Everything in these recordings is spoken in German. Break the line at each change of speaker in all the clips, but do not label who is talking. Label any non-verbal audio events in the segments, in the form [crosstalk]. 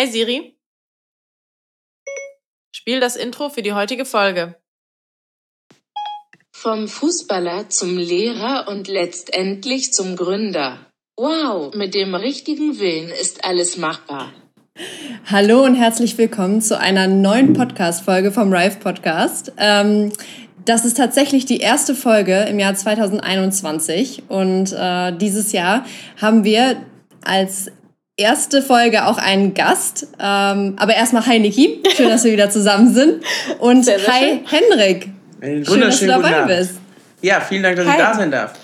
Hey Siri, spiel das Intro für die heutige Folge.
Vom Fußballer zum Lehrer und letztendlich zum Gründer. Wow, mit dem richtigen Willen ist alles machbar.
Hallo und herzlich willkommen zu einer neuen Podcast-Folge vom Rive Podcast. Ähm, das ist tatsächlich die erste Folge im Jahr 2021 und äh, dieses Jahr haben wir als erste Folge auch einen Gast. Ähm, aber erstmal hi Niki, schön, dass wir wieder zusammen sind. Und sehr, sehr hi schön. Henrik.
Einen Schön, dass du dabei bist. Ja, vielen Dank, dass Hi. ich da sein darf.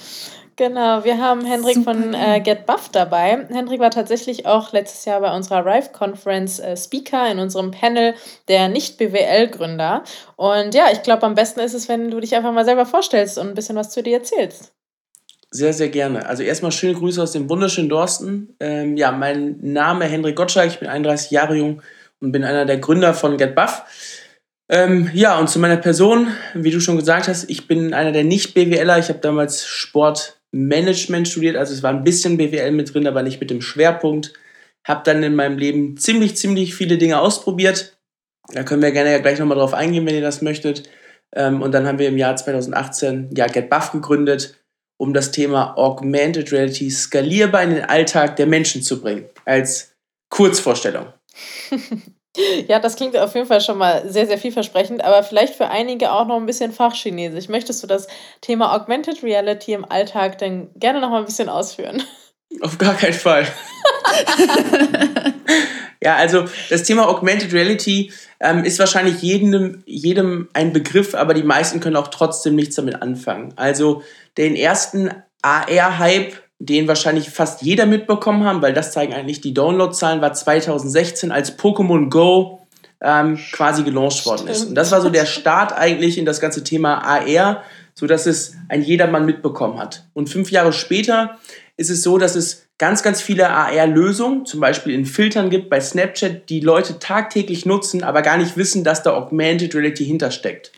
Genau, wir haben Hendrik Super. von äh, Get Buff dabei. Hendrik war tatsächlich auch letztes Jahr bei unserer Rive Conference äh, Speaker in unserem Panel der Nicht-BWL-Gründer. Und ja, ich glaube, am besten ist es, wenn du dich einfach mal selber vorstellst und ein bisschen was zu dir erzählst.
Sehr, sehr gerne. Also erstmal schöne Grüße aus dem wunderschönen Dorsten. Ähm, ja, mein Name Hendrik Gottschalk, ich bin 31 Jahre jung und bin einer der Gründer von Get Buff. Ähm, ja, und zu meiner Person, wie du schon gesagt hast, ich bin einer der Nicht-BWLer. Ich habe damals Sportmanagement studiert, also es war ein bisschen BWL mit drin, aber nicht mit dem Schwerpunkt. Habe dann in meinem Leben ziemlich, ziemlich viele Dinge ausprobiert. Da können wir gerne ja gleich nochmal drauf eingehen, wenn ihr das möchtet. Ähm, und dann haben wir im Jahr 2018 ja GetBuff gegründet, um das Thema Augmented Reality skalierbar in den Alltag der Menschen zu bringen. Als Kurzvorstellung. [laughs]
Ja, das klingt auf jeden Fall schon mal sehr, sehr vielversprechend, aber vielleicht für einige auch noch ein bisschen Fachchinesisch. Möchtest du das Thema Augmented Reality im Alltag denn gerne noch mal ein bisschen ausführen?
Auf gar keinen Fall. [laughs] ja, also das Thema Augmented Reality ähm, ist wahrscheinlich jedem, jedem ein Begriff, aber die meisten können auch trotzdem nichts damit anfangen. Also den ersten AR-Hype den wahrscheinlich fast jeder mitbekommen haben, weil das zeigen eigentlich die Downloadzahlen, war 2016, als Pokémon Go ähm, quasi gelauncht worden ist. Und das war so der Start eigentlich in das ganze Thema AR, sodass es ein jedermann mitbekommen hat. Und fünf Jahre später ist es so, dass es ganz, ganz viele AR-Lösungen, zum Beispiel in Filtern gibt bei Snapchat, die Leute tagtäglich nutzen, aber gar nicht wissen, dass da Augmented Reality hintersteckt.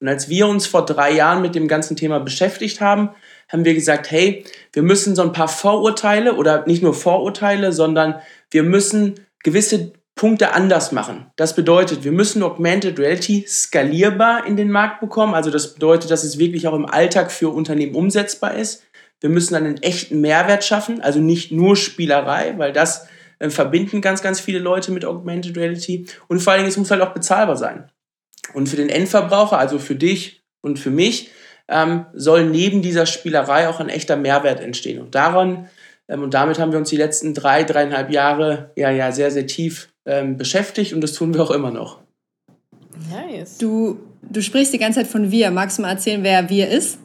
Und als wir uns vor drei Jahren mit dem ganzen Thema beschäftigt haben, haben wir gesagt, hey, wir müssen so ein paar Vorurteile oder nicht nur Vorurteile, sondern wir müssen gewisse Punkte anders machen. Das bedeutet, wir müssen Augmented Reality skalierbar in den Markt bekommen. Also das bedeutet, dass es wirklich auch im Alltag für Unternehmen umsetzbar ist. Wir müssen einen echten Mehrwert schaffen, also nicht nur Spielerei, weil das äh, verbinden ganz, ganz viele Leute mit Augmented Reality. Und vor allen Dingen, es muss halt auch bezahlbar sein. Und für den Endverbraucher, also für dich und für mich, ähm, soll neben dieser Spielerei auch ein echter Mehrwert entstehen. Und daran ähm, und damit haben wir uns die letzten drei, dreieinhalb Jahre ja, ja sehr, sehr tief ähm, beschäftigt und das tun wir auch immer noch.
Nice. Du, du sprichst die ganze Zeit von wir. Magst du mal erzählen, wer wir ist?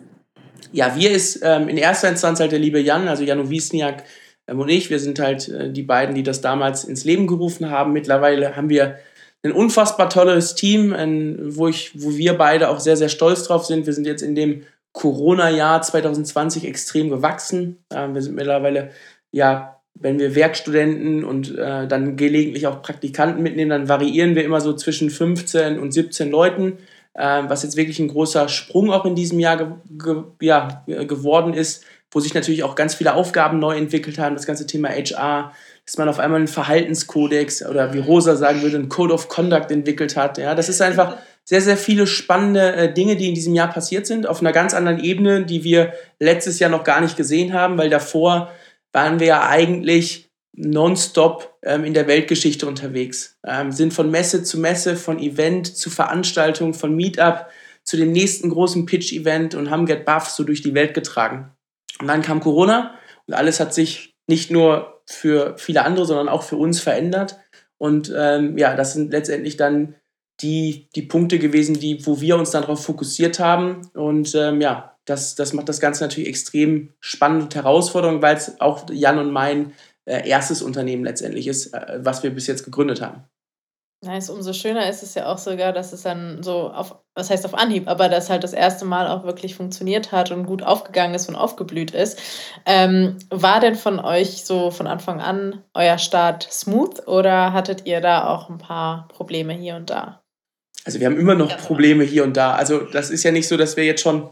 Ja, wir ist ähm, in erster Instanz halt der liebe Jan, also Janu Wiesniak ähm, und ich. Wir sind halt äh, die beiden, die das damals ins Leben gerufen haben. Mittlerweile haben wir ein unfassbar tolles Team, ein, wo, ich, wo wir beide auch sehr, sehr stolz drauf sind. Wir sind jetzt in dem Corona-Jahr 2020 extrem gewachsen. Äh, wir sind mittlerweile, ja, wenn wir Werkstudenten und äh, dann gelegentlich auch Praktikanten mitnehmen, dann variieren wir immer so zwischen 15 und 17 Leuten, was jetzt wirklich ein großer Sprung auch in diesem Jahr ge ge ja, geworden ist, wo sich natürlich auch ganz viele Aufgaben neu entwickelt haben. Das ganze Thema HR, dass man auf einmal einen Verhaltenskodex oder wie Rosa sagen würde, einen Code of Conduct entwickelt hat. Ja, das ist einfach sehr, sehr viele spannende äh, Dinge, die in diesem Jahr passiert sind, auf einer ganz anderen Ebene, die wir letztes Jahr noch gar nicht gesehen haben, weil davor waren wir ja eigentlich nonstop ähm, in der Weltgeschichte unterwegs. Ähm, sind von Messe zu Messe, von Event zu Veranstaltung, von Meetup zu dem nächsten großen Pitch-Event und haben Get Buff so durch die Welt getragen. Und dann kam Corona und alles hat sich nicht nur für viele andere, sondern auch für uns verändert. Und ähm, ja, das sind letztendlich dann die, die Punkte gewesen, die, wo wir uns dann darauf fokussiert haben. Und ähm, ja, das, das macht das Ganze natürlich extrem spannend und herausfordernd, weil es auch Jan und mein äh, erstes Unternehmen letztendlich ist, äh, was wir bis jetzt gegründet haben.
Nice, umso schöner ist es ja auch sogar, dass es dann so auf, was heißt auf Anhieb, aber dass halt das erste Mal auch wirklich funktioniert hat und gut aufgegangen ist und aufgeblüht ist. Ähm, war denn von euch so von Anfang an euer Start smooth oder hattet ihr da auch ein paar Probleme hier und da?
Also wir haben immer noch Probleme hier und da. Also das ist ja nicht so, dass wir jetzt schon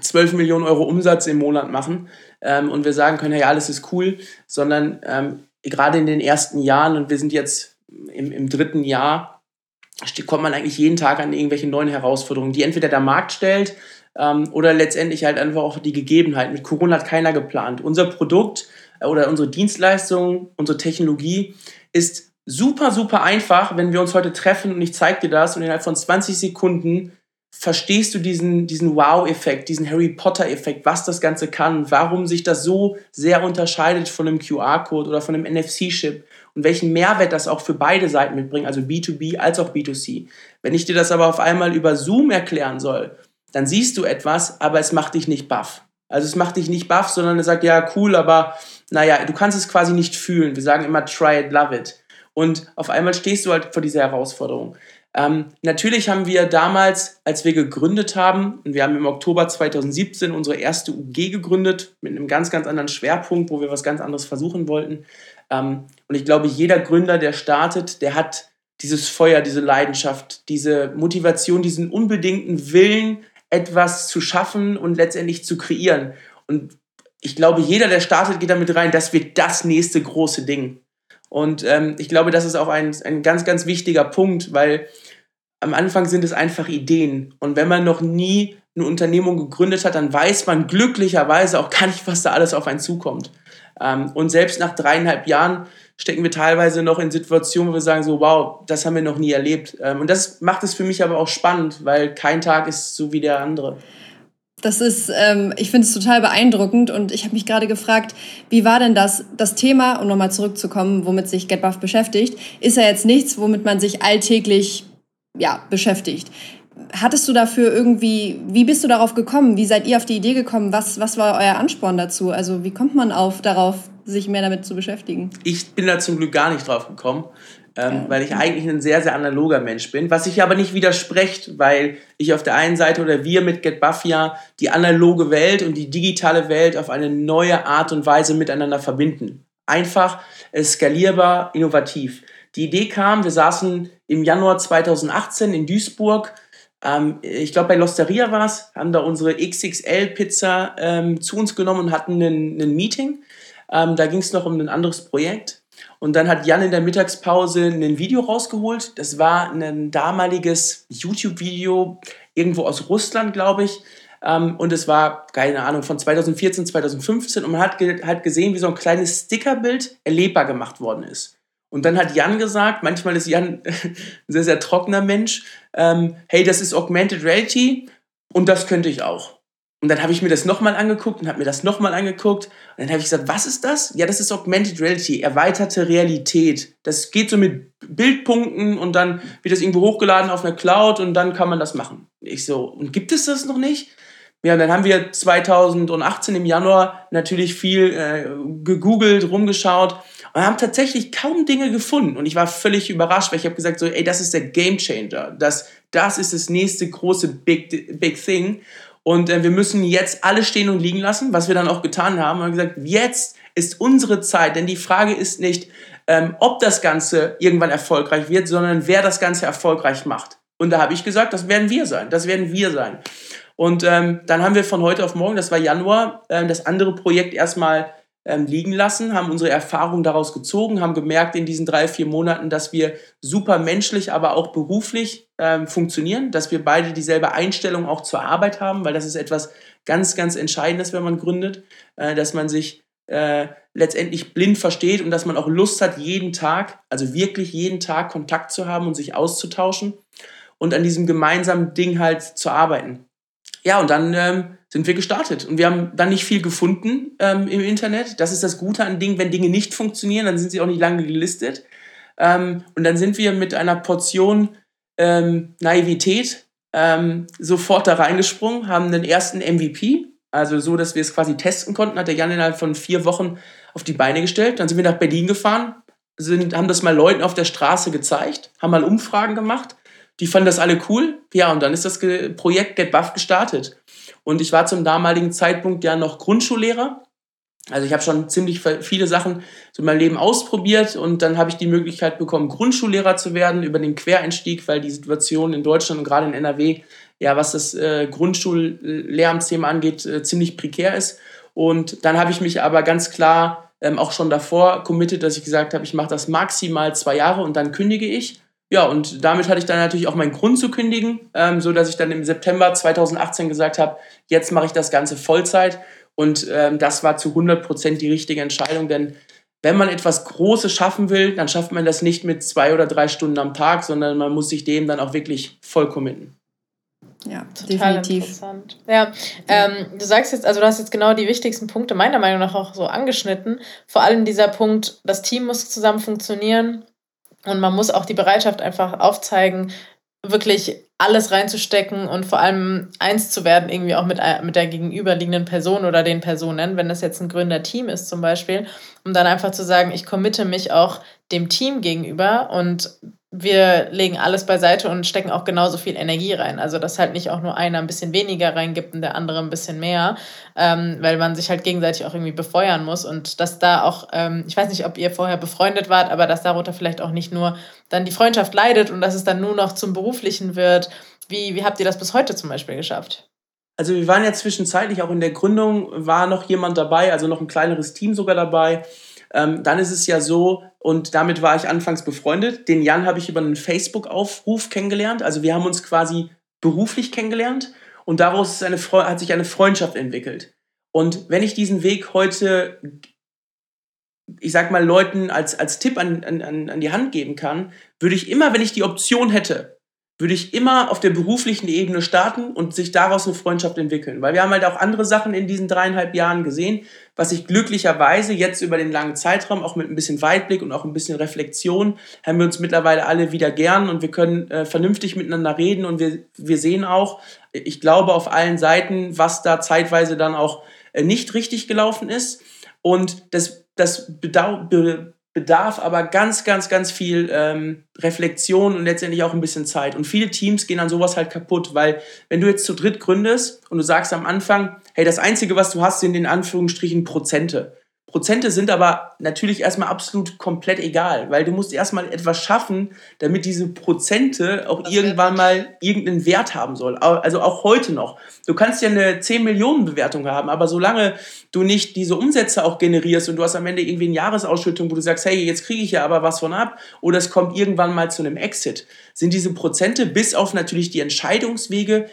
12 Millionen Euro Umsatz im Monat machen ähm, und wir sagen können, hey, alles ist cool, sondern ähm, gerade in den ersten Jahren und wir sind jetzt im, im dritten Jahr kommt man eigentlich jeden Tag an irgendwelche neuen Herausforderungen, die entweder der Markt stellt ähm, oder letztendlich halt einfach auch die Gegebenheiten. Mit Corona hat keiner geplant. Unser Produkt äh, oder unsere Dienstleistung, unsere Technologie ist super, super einfach, wenn wir uns heute treffen und ich zeige dir das und innerhalb von 20 Sekunden verstehst du diesen, diesen Wow-Effekt, diesen Harry Potter-Effekt, was das Ganze kann, warum sich das so sehr unterscheidet von einem QR-Code oder von einem NFC-Chip und welchen Mehrwert das auch für beide Seiten mitbringt, also B2B als auch B2C. Wenn ich dir das aber auf einmal über Zoom erklären soll, dann siehst du etwas, aber es macht dich nicht baff. Also es macht dich nicht baff, sondern es sagt, ja, cool, aber naja, du kannst es quasi nicht fühlen. Wir sagen immer, try it, love it. Und auf einmal stehst du halt vor dieser Herausforderung. Ähm, natürlich haben wir damals, als wir gegründet haben, und wir haben im Oktober 2017 unsere erste UG gegründet, mit einem ganz, ganz anderen Schwerpunkt, wo wir was ganz anderes versuchen wollten. Ähm, und ich glaube, jeder Gründer, der startet, der hat dieses Feuer, diese Leidenschaft, diese Motivation, diesen unbedingten Willen, etwas zu schaffen und letztendlich zu kreieren. Und ich glaube, jeder, der startet, geht damit rein, das wird das nächste große Ding. Und ähm, ich glaube, das ist auch ein, ein ganz, ganz wichtiger Punkt, weil am Anfang sind es einfach Ideen. Und wenn man noch nie eine Unternehmung gegründet hat, dann weiß man glücklicherweise auch gar nicht, was da alles auf einen zukommt. Ähm, und selbst nach dreieinhalb Jahren stecken wir teilweise noch in Situationen, wo wir sagen so, wow, das haben wir noch nie erlebt. Ähm, und das macht es für mich aber auch spannend, weil kein Tag ist so wie der andere.
Das ist, ähm, ich finde es total beeindruckend und ich habe mich gerade gefragt, wie war denn das, das Thema, um nochmal zurückzukommen, womit sich GetBuff beschäftigt, ist ja jetzt nichts, womit man sich alltäglich ja, beschäftigt. Hattest du dafür irgendwie, wie bist du darauf gekommen? Wie seid ihr auf die Idee gekommen? Was, was war euer Ansporn dazu? Also wie kommt man auf darauf, sich mehr damit zu beschäftigen?
Ich bin da zum Glück gar nicht drauf gekommen, ähm, ja. weil ich eigentlich ein sehr, sehr analoger Mensch bin, was sich aber nicht widerspricht, weil ich auf der einen Seite oder wir mit GetBuffia die analoge Welt und die digitale Welt auf eine neue Art und Weise miteinander verbinden. Einfach, skalierbar, innovativ. Die Idee kam, wir saßen im Januar 2018 in Duisburg ähm, ich glaube, bei Losteria war es, haben da unsere XXL-Pizza ähm, zu uns genommen und hatten ein Meeting. Ähm, da ging es noch um ein anderes Projekt. Und dann hat Jan in der Mittagspause ein Video rausgeholt. Das war ein damaliges YouTube-Video, irgendwo aus Russland, glaube ich. Ähm, und es war, keine Ahnung, von 2014, 2015. Und man hat ge halt gesehen, wie so ein kleines Stickerbild erlebbar gemacht worden ist. Und dann hat Jan gesagt, manchmal ist Jan [laughs] ein sehr, sehr trockener Mensch, ähm, hey, das ist Augmented Reality und das könnte ich auch. Und dann habe ich mir das nochmal angeguckt und habe mir das nochmal angeguckt. Und dann habe ich gesagt, was ist das? Ja, das ist Augmented Reality, erweiterte Realität. Das geht so mit Bildpunkten und dann wird das irgendwo hochgeladen auf einer Cloud und dann kann man das machen. Ich so, und gibt es das noch nicht? Ja, und dann haben wir 2018 im Januar natürlich viel äh, gegoogelt, rumgeschaut und haben tatsächlich kaum Dinge gefunden. Und ich war völlig überrascht, weil ich habe gesagt, so, ey, das ist der Game Changer. Das, das ist das nächste große Big, Big Thing. Und äh, wir müssen jetzt alle stehen und liegen lassen, was wir dann auch getan haben. Und haben gesagt, jetzt ist unsere Zeit, denn die Frage ist nicht, ähm, ob das Ganze irgendwann erfolgreich wird, sondern wer das Ganze erfolgreich macht. Und da habe ich gesagt, das werden wir sein, das werden wir sein. Und ähm, dann haben wir von heute auf morgen, das war Januar, äh, das andere Projekt erstmal ähm, liegen lassen, haben unsere Erfahrungen daraus gezogen, haben gemerkt in diesen drei, vier Monaten, dass wir super menschlich, aber auch beruflich ähm, funktionieren, dass wir beide dieselbe Einstellung auch zur Arbeit haben, weil das ist etwas ganz, ganz Entscheidendes, wenn man gründet, äh, dass man sich äh, letztendlich blind versteht und dass man auch Lust hat, jeden Tag, also wirklich jeden Tag Kontakt zu haben und sich auszutauschen und an diesem gemeinsamen Ding halt zu arbeiten. Ja, und dann ähm, sind wir gestartet. Und wir haben dann nicht viel gefunden ähm, im Internet. Das ist das Gute an Dingen. Wenn Dinge nicht funktionieren, dann sind sie auch nicht lange gelistet. Ähm, und dann sind wir mit einer Portion ähm, Naivität ähm, sofort da reingesprungen, haben den ersten MVP, also so, dass wir es quasi testen konnten, hat der Jan innerhalb von vier Wochen auf die Beine gestellt. Dann sind wir nach Berlin gefahren, sind, haben das mal Leuten auf der Straße gezeigt, haben mal Umfragen gemacht die fanden das alle cool. Ja, und dann ist das Projekt Get Buff gestartet. Und ich war zum damaligen Zeitpunkt ja noch Grundschullehrer. Also ich habe schon ziemlich viele Sachen so in meinem Leben ausprobiert und dann habe ich die Möglichkeit bekommen, Grundschullehrer zu werden über den Quereinstieg, weil die Situation in Deutschland und gerade in NRW, ja, was das äh, Grundschullehramtsthema angeht, äh, ziemlich prekär ist. Und dann habe ich mich aber ganz klar ähm, auch schon davor committed, dass ich gesagt habe, ich mache das maximal zwei Jahre und dann kündige ich. Ja, und damit hatte ich dann natürlich auch meinen Grund zu kündigen, ähm, so dass ich dann im September 2018 gesagt habe, jetzt mache ich das Ganze Vollzeit. Und ähm, das war zu 100 Prozent die richtige Entscheidung, denn wenn man etwas Großes schaffen will, dann schafft man das nicht mit zwei oder drei Stunden am Tag, sondern man muss sich dem dann auch wirklich voll committen.
Ja, Total definitiv. Interessant. Ja, ähm, du sagst jetzt, also du hast jetzt genau die wichtigsten Punkte meiner Meinung nach auch so angeschnitten. Vor allem dieser Punkt, das Team muss zusammen funktionieren und man muss auch die Bereitschaft einfach aufzeigen, wirklich alles reinzustecken und vor allem eins zu werden, irgendwie auch mit, mit der gegenüberliegenden Person oder den Personen, wenn das jetzt ein Gründerteam ist zum Beispiel, um dann einfach zu sagen, ich committe mich auch dem Team gegenüber und wir legen alles beiseite und stecken auch genauso viel Energie rein. Also, dass halt nicht auch nur einer ein bisschen weniger reingibt und der andere ein bisschen mehr, ähm, weil man sich halt gegenseitig auch irgendwie befeuern muss und dass da auch, ähm, ich weiß nicht, ob ihr vorher befreundet wart, aber dass darunter vielleicht auch nicht nur dann die Freundschaft leidet und dass es dann nur noch zum Beruflichen wird. Wie, wie habt ihr das bis heute zum Beispiel geschafft?
Also wir waren ja zwischenzeitlich auch in der Gründung, war noch jemand dabei, also noch ein kleineres Team sogar dabei. Ähm, dann ist es ja so, und damit war ich anfangs befreundet. Den Jan habe ich über einen Facebook-Aufruf kennengelernt. Also wir haben uns quasi beruflich kennengelernt und daraus eine, hat sich eine Freundschaft entwickelt. Und wenn ich diesen Weg heute, ich sag mal, Leuten als, als Tipp an, an, an die Hand geben kann, würde ich immer, wenn ich die Option hätte, würde ich immer auf der beruflichen Ebene starten und sich daraus eine Freundschaft entwickeln. Weil wir haben halt auch andere Sachen in diesen dreieinhalb Jahren gesehen, was ich glücklicherweise jetzt über den langen Zeitraum, auch mit ein bisschen Weitblick und auch ein bisschen Reflexion, haben wir uns mittlerweile alle wieder gern und wir können äh, vernünftig miteinander reden und wir, wir sehen auch, ich glaube, auf allen Seiten, was da zeitweise dann auch äh, nicht richtig gelaufen ist. Und das, das bedau bedarf aber ganz, ganz, ganz viel ähm, Reflexion und letztendlich auch ein bisschen Zeit. Und viele Teams gehen an sowas halt kaputt, weil wenn du jetzt zu dritt gründest und du sagst am Anfang, hey, das Einzige, was du hast, sind in Anführungsstrichen Prozente. Prozente sind aber natürlich erstmal absolut komplett egal, weil du musst erstmal etwas schaffen, damit diese Prozente auch das irgendwann mal irgendeinen Wert haben soll. Also auch heute noch. Du kannst ja eine 10 Millionen Bewertung haben, aber solange du nicht diese Umsätze auch generierst und du hast am Ende irgendwie eine Jahresausschüttung, wo du sagst, hey, jetzt kriege ich ja aber was von ab oder es kommt irgendwann mal zu einem Exit, sind diese Prozente bis auf natürlich die Entscheidungswege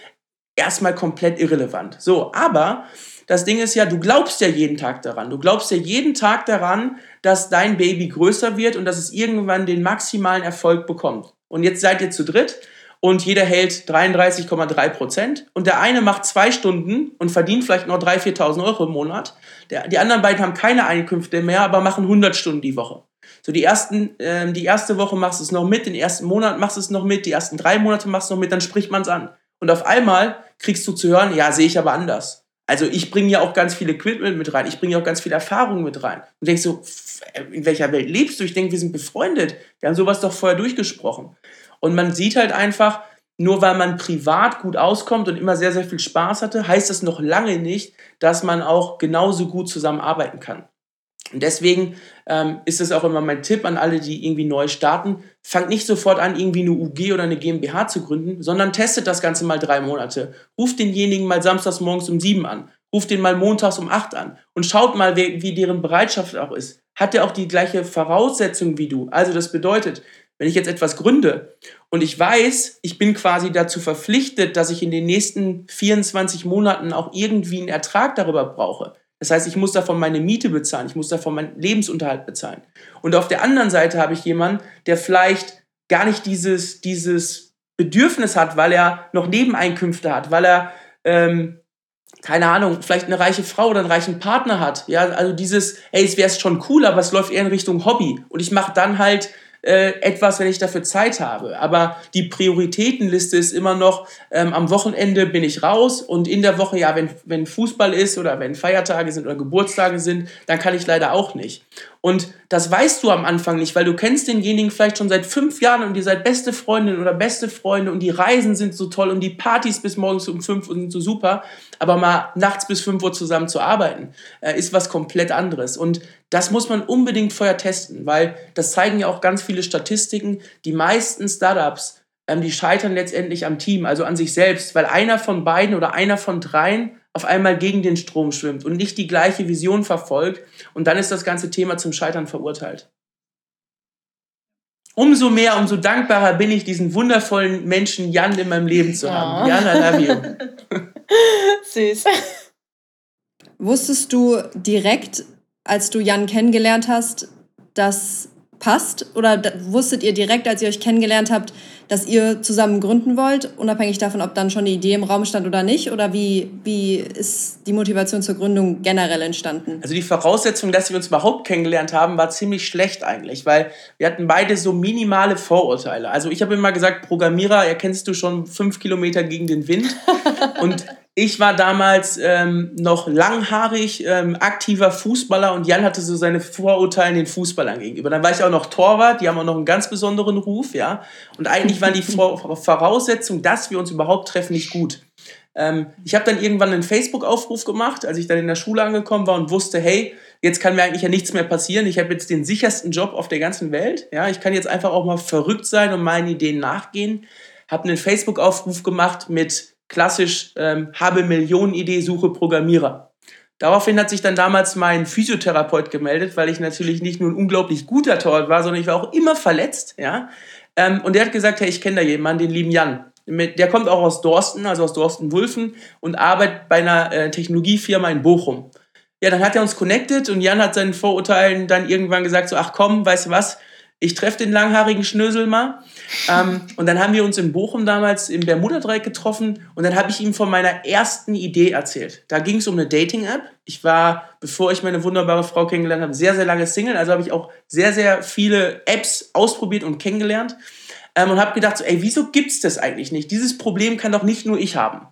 erstmal komplett irrelevant. So, aber das Ding ist ja, du glaubst ja jeden Tag daran. Du glaubst ja jeden Tag daran, dass dein Baby größer wird und dass es irgendwann den maximalen Erfolg bekommt. Und jetzt seid ihr zu dritt und jeder hält 33,3 Prozent und der eine macht zwei Stunden und verdient vielleicht noch 3.000, 4.000 Euro im Monat. Der, die anderen beiden haben keine Einkünfte mehr, aber machen 100 Stunden die Woche. So die ersten, äh, die erste Woche machst du es noch mit, den ersten Monat machst du es noch mit, die ersten drei Monate machst du noch mit, dann spricht man es an. Und auf einmal kriegst du zu hören, ja, sehe ich aber anders. Also ich bringe ja auch ganz viel Equipment mit rein, ich bringe ja auch ganz viel Erfahrung mit rein. Und denkst so, in welcher Welt lebst du? Ich denke, wir sind befreundet. Wir haben sowas doch vorher durchgesprochen. Und man sieht halt einfach, nur weil man privat gut auskommt und immer sehr, sehr viel Spaß hatte, heißt das noch lange nicht, dass man auch genauso gut zusammenarbeiten kann. Und deswegen ähm, ist es auch immer mein Tipp an alle, die irgendwie neu starten. Fangt nicht sofort an, irgendwie eine UG oder eine GmbH zu gründen, sondern testet das Ganze mal drei Monate. Ruft denjenigen mal samstags morgens um sieben an. Ruft den mal montags um acht an. Und schaut mal, wie, wie deren Bereitschaft auch ist. Hat der auch die gleiche Voraussetzung wie du? Also das bedeutet, wenn ich jetzt etwas gründe und ich weiß, ich bin quasi dazu verpflichtet, dass ich in den nächsten 24 Monaten auch irgendwie einen Ertrag darüber brauche, das heißt, ich muss davon meine Miete bezahlen, ich muss davon meinen Lebensunterhalt bezahlen. Und auf der anderen Seite habe ich jemanden, der vielleicht gar nicht dieses, dieses Bedürfnis hat, weil er noch Nebeneinkünfte hat, weil er, ähm, keine Ahnung, vielleicht eine reiche Frau oder einen reichen Partner hat. Ja, also dieses, hey, es wäre schon cool, aber es läuft eher in Richtung Hobby. Und ich mache dann halt äh, etwas, wenn ich dafür Zeit habe. Aber die Prioritätenliste ist immer noch, ähm, am Wochenende bin ich raus und in der Woche, ja, wenn, wenn Fußball ist oder wenn Feiertage sind oder Geburtstage sind, dann kann ich leider auch nicht. Und das weißt du am Anfang nicht, weil du kennst denjenigen vielleicht schon seit fünf Jahren und ihr seid beste Freundin oder beste Freunde und die Reisen sind so toll und die Partys bis morgens um fünf sind so super. Aber mal nachts bis fünf Uhr zusammen zu arbeiten, äh, ist was komplett anderes. Und das muss man unbedingt vorher testen, weil das zeigen ja auch ganz viele Statistiken. Die meisten Startups, ähm, die scheitern letztendlich am Team, also an sich selbst, weil einer von beiden oder einer von dreien auf einmal gegen den Strom schwimmt und nicht die gleiche Vision verfolgt. Und dann ist das ganze Thema zum Scheitern verurteilt. Umso mehr, umso dankbarer bin ich, diesen wundervollen Menschen Jan in meinem Leben zu haben. Oh. Jan, I love you. [laughs]
Süß. Wusstest du direkt, als du Jan kennengelernt hast, dass passt? Oder wusstet ihr direkt, als ihr euch kennengelernt habt, dass ihr zusammen gründen wollt, unabhängig davon, ob dann schon die Idee im Raum stand oder nicht? Oder wie, wie ist die Motivation zur Gründung generell entstanden?
Also die Voraussetzung, dass wir uns überhaupt kennengelernt haben, war ziemlich schlecht eigentlich, weil wir hatten beide so minimale Vorurteile. Also ich habe immer gesagt, Programmierer erkennst du schon fünf Kilometer gegen den Wind. [laughs] Und ich war damals ähm, noch langhaarig, ähm, aktiver Fußballer und Jan hatte so seine Vorurteile den Fußballern gegenüber. Dann war ich auch noch Torwart, die haben auch noch einen ganz besonderen Ruf, ja. Und eigentlich waren die [laughs] Voraussetzungen, dass wir uns überhaupt treffen, nicht gut. Ähm, ich habe dann irgendwann einen Facebook-Aufruf gemacht, als ich dann in der Schule angekommen war und wusste, hey, jetzt kann mir eigentlich ja nichts mehr passieren. Ich habe jetzt den sichersten Job auf der ganzen Welt. Ja, ich kann jetzt einfach auch mal verrückt sein und meinen Ideen nachgehen. Habe einen Facebook-Aufruf gemacht mit klassisch ähm, habe Millionen-Idee, suche Programmierer. Daraufhin hat sich dann damals mein Physiotherapeut gemeldet, weil ich natürlich nicht nur ein unglaublich guter Torwart war, sondern ich war auch immer verletzt. Ja? Ähm, und der hat gesagt, hey, ich kenne da jemanden, den lieben Jan. Der kommt auch aus Dorsten, also aus Dorsten-Wulfen und arbeitet bei einer äh, Technologiefirma in Bochum. Ja, dann hat er uns connected und Jan hat seinen Vorurteilen dann irgendwann gesagt, so, ach komm, weißt du was, ich treffe den langhaarigen Schnösel mal. Ähm, und dann haben wir uns in Bochum damals im Bermuda-Dreieck getroffen und dann habe ich ihm von meiner ersten Idee erzählt. Da ging es um eine Dating-App. Ich war, bevor ich meine wunderbare Frau kennengelernt habe, sehr, sehr lange Single. Also habe ich auch sehr, sehr viele Apps ausprobiert und kennengelernt. Ähm, und habe gedacht, so, ey, wieso gibt es das eigentlich nicht? Dieses Problem kann doch nicht nur ich haben.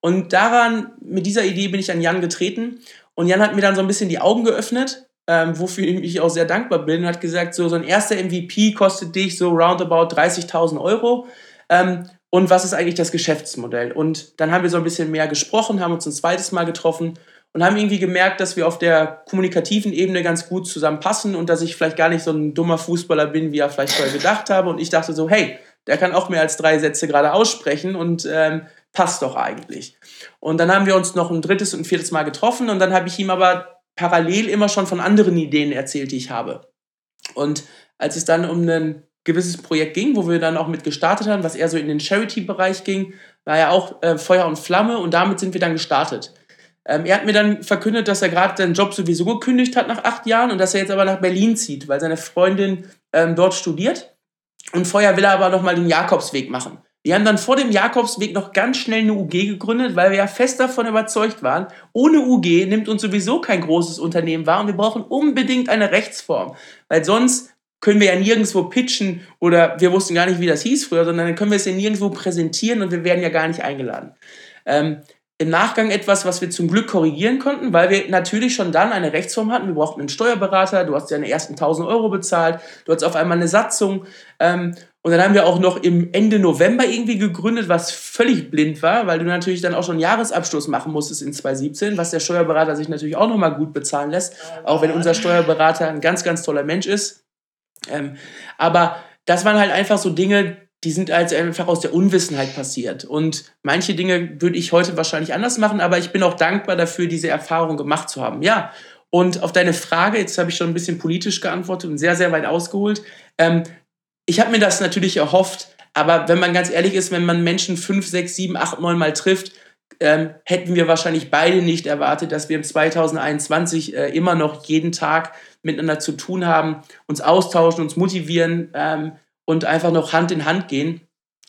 Und daran, mit dieser Idee bin ich an Jan getreten. Und Jan hat mir dann so ein bisschen die Augen geöffnet ähm, wofür ich auch sehr dankbar bin, hat gesagt, so, so ein erster MVP kostet dich so roundabout 30.000 Euro. Ähm, und was ist eigentlich das Geschäftsmodell? Und dann haben wir so ein bisschen mehr gesprochen, haben uns ein zweites Mal getroffen und haben irgendwie gemerkt, dass wir auf der kommunikativen Ebene ganz gut zusammenpassen und dass ich vielleicht gar nicht so ein dummer Fußballer bin, wie er vielleicht vorher gedacht habe. Und ich dachte so, hey, der kann auch mehr als drei Sätze gerade aussprechen und ähm, passt doch eigentlich. Und dann haben wir uns noch ein drittes und viertes Mal getroffen und dann habe ich ihm aber parallel immer schon von anderen Ideen erzählt, die ich habe. Und als es dann um ein gewisses Projekt ging, wo wir dann auch mit gestartet haben, was eher so in den Charity-Bereich ging, war ja auch äh, Feuer und Flamme und damit sind wir dann gestartet. Ähm, er hat mir dann verkündet, dass er gerade seinen Job sowieso gekündigt hat nach acht Jahren und dass er jetzt aber nach Berlin zieht, weil seine Freundin ähm, dort studiert. Und vorher will er aber nochmal den Jakobsweg machen. Wir haben dann vor dem Jakobsweg noch ganz schnell eine UG gegründet, weil wir ja fest davon überzeugt waren, ohne UG nimmt uns sowieso kein großes Unternehmen wahr und wir brauchen unbedingt eine Rechtsform, weil sonst können wir ja nirgendwo pitchen oder wir wussten gar nicht, wie das hieß früher, sondern dann können wir es ja nirgendwo präsentieren und wir werden ja gar nicht eingeladen. Ähm, im Nachgang etwas, was wir zum Glück korrigieren konnten, weil wir natürlich schon dann eine Rechtsform hatten. Wir brauchten einen Steuerberater, du hast ja deine ersten 1000 Euro bezahlt, du hast auf einmal eine Satzung ähm, und dann haben wir auch noch im Ende November irgendwie gegründet, was völlig blind war, weil du natürlich dann auch schon Jahresabschluss machen musstest in 2017, was der Steuerberater sich natürlich auch nochmal gut bezahlen lässt, auch wenn unser Steuerberater ein ganz, ganz toller Mensch ist. Ähm, aber das waren halt einfach so Dinge, die sind halt einfach aus der Unwissenheit passiert. Und manche Dinge würde ich heute wahrscheinlich anders machen, aber ich bin auch dankbar dafür, diese Erfahrung gemacht zu haben. Ja, und auf deine Frage, jetzt habe ich schon ein bisschen politisch geantwortet und sehr, sehr weit ausgeholt. Ähm, ich habe mir das natürlich erhofft, aber wenn man ganz ehrlich ist, wenn man Menschen fünf, sechs, sieben, acht, neun Mal trifft, ähm, hätten wir wahrscheinlich beide nicht erwartet, dass wir im 2021 äh, immer noch jeden Tag miteinander zu tun haben, uns austauschen, uns motivieren ähm, und einfach noch Hand in Hand gehen.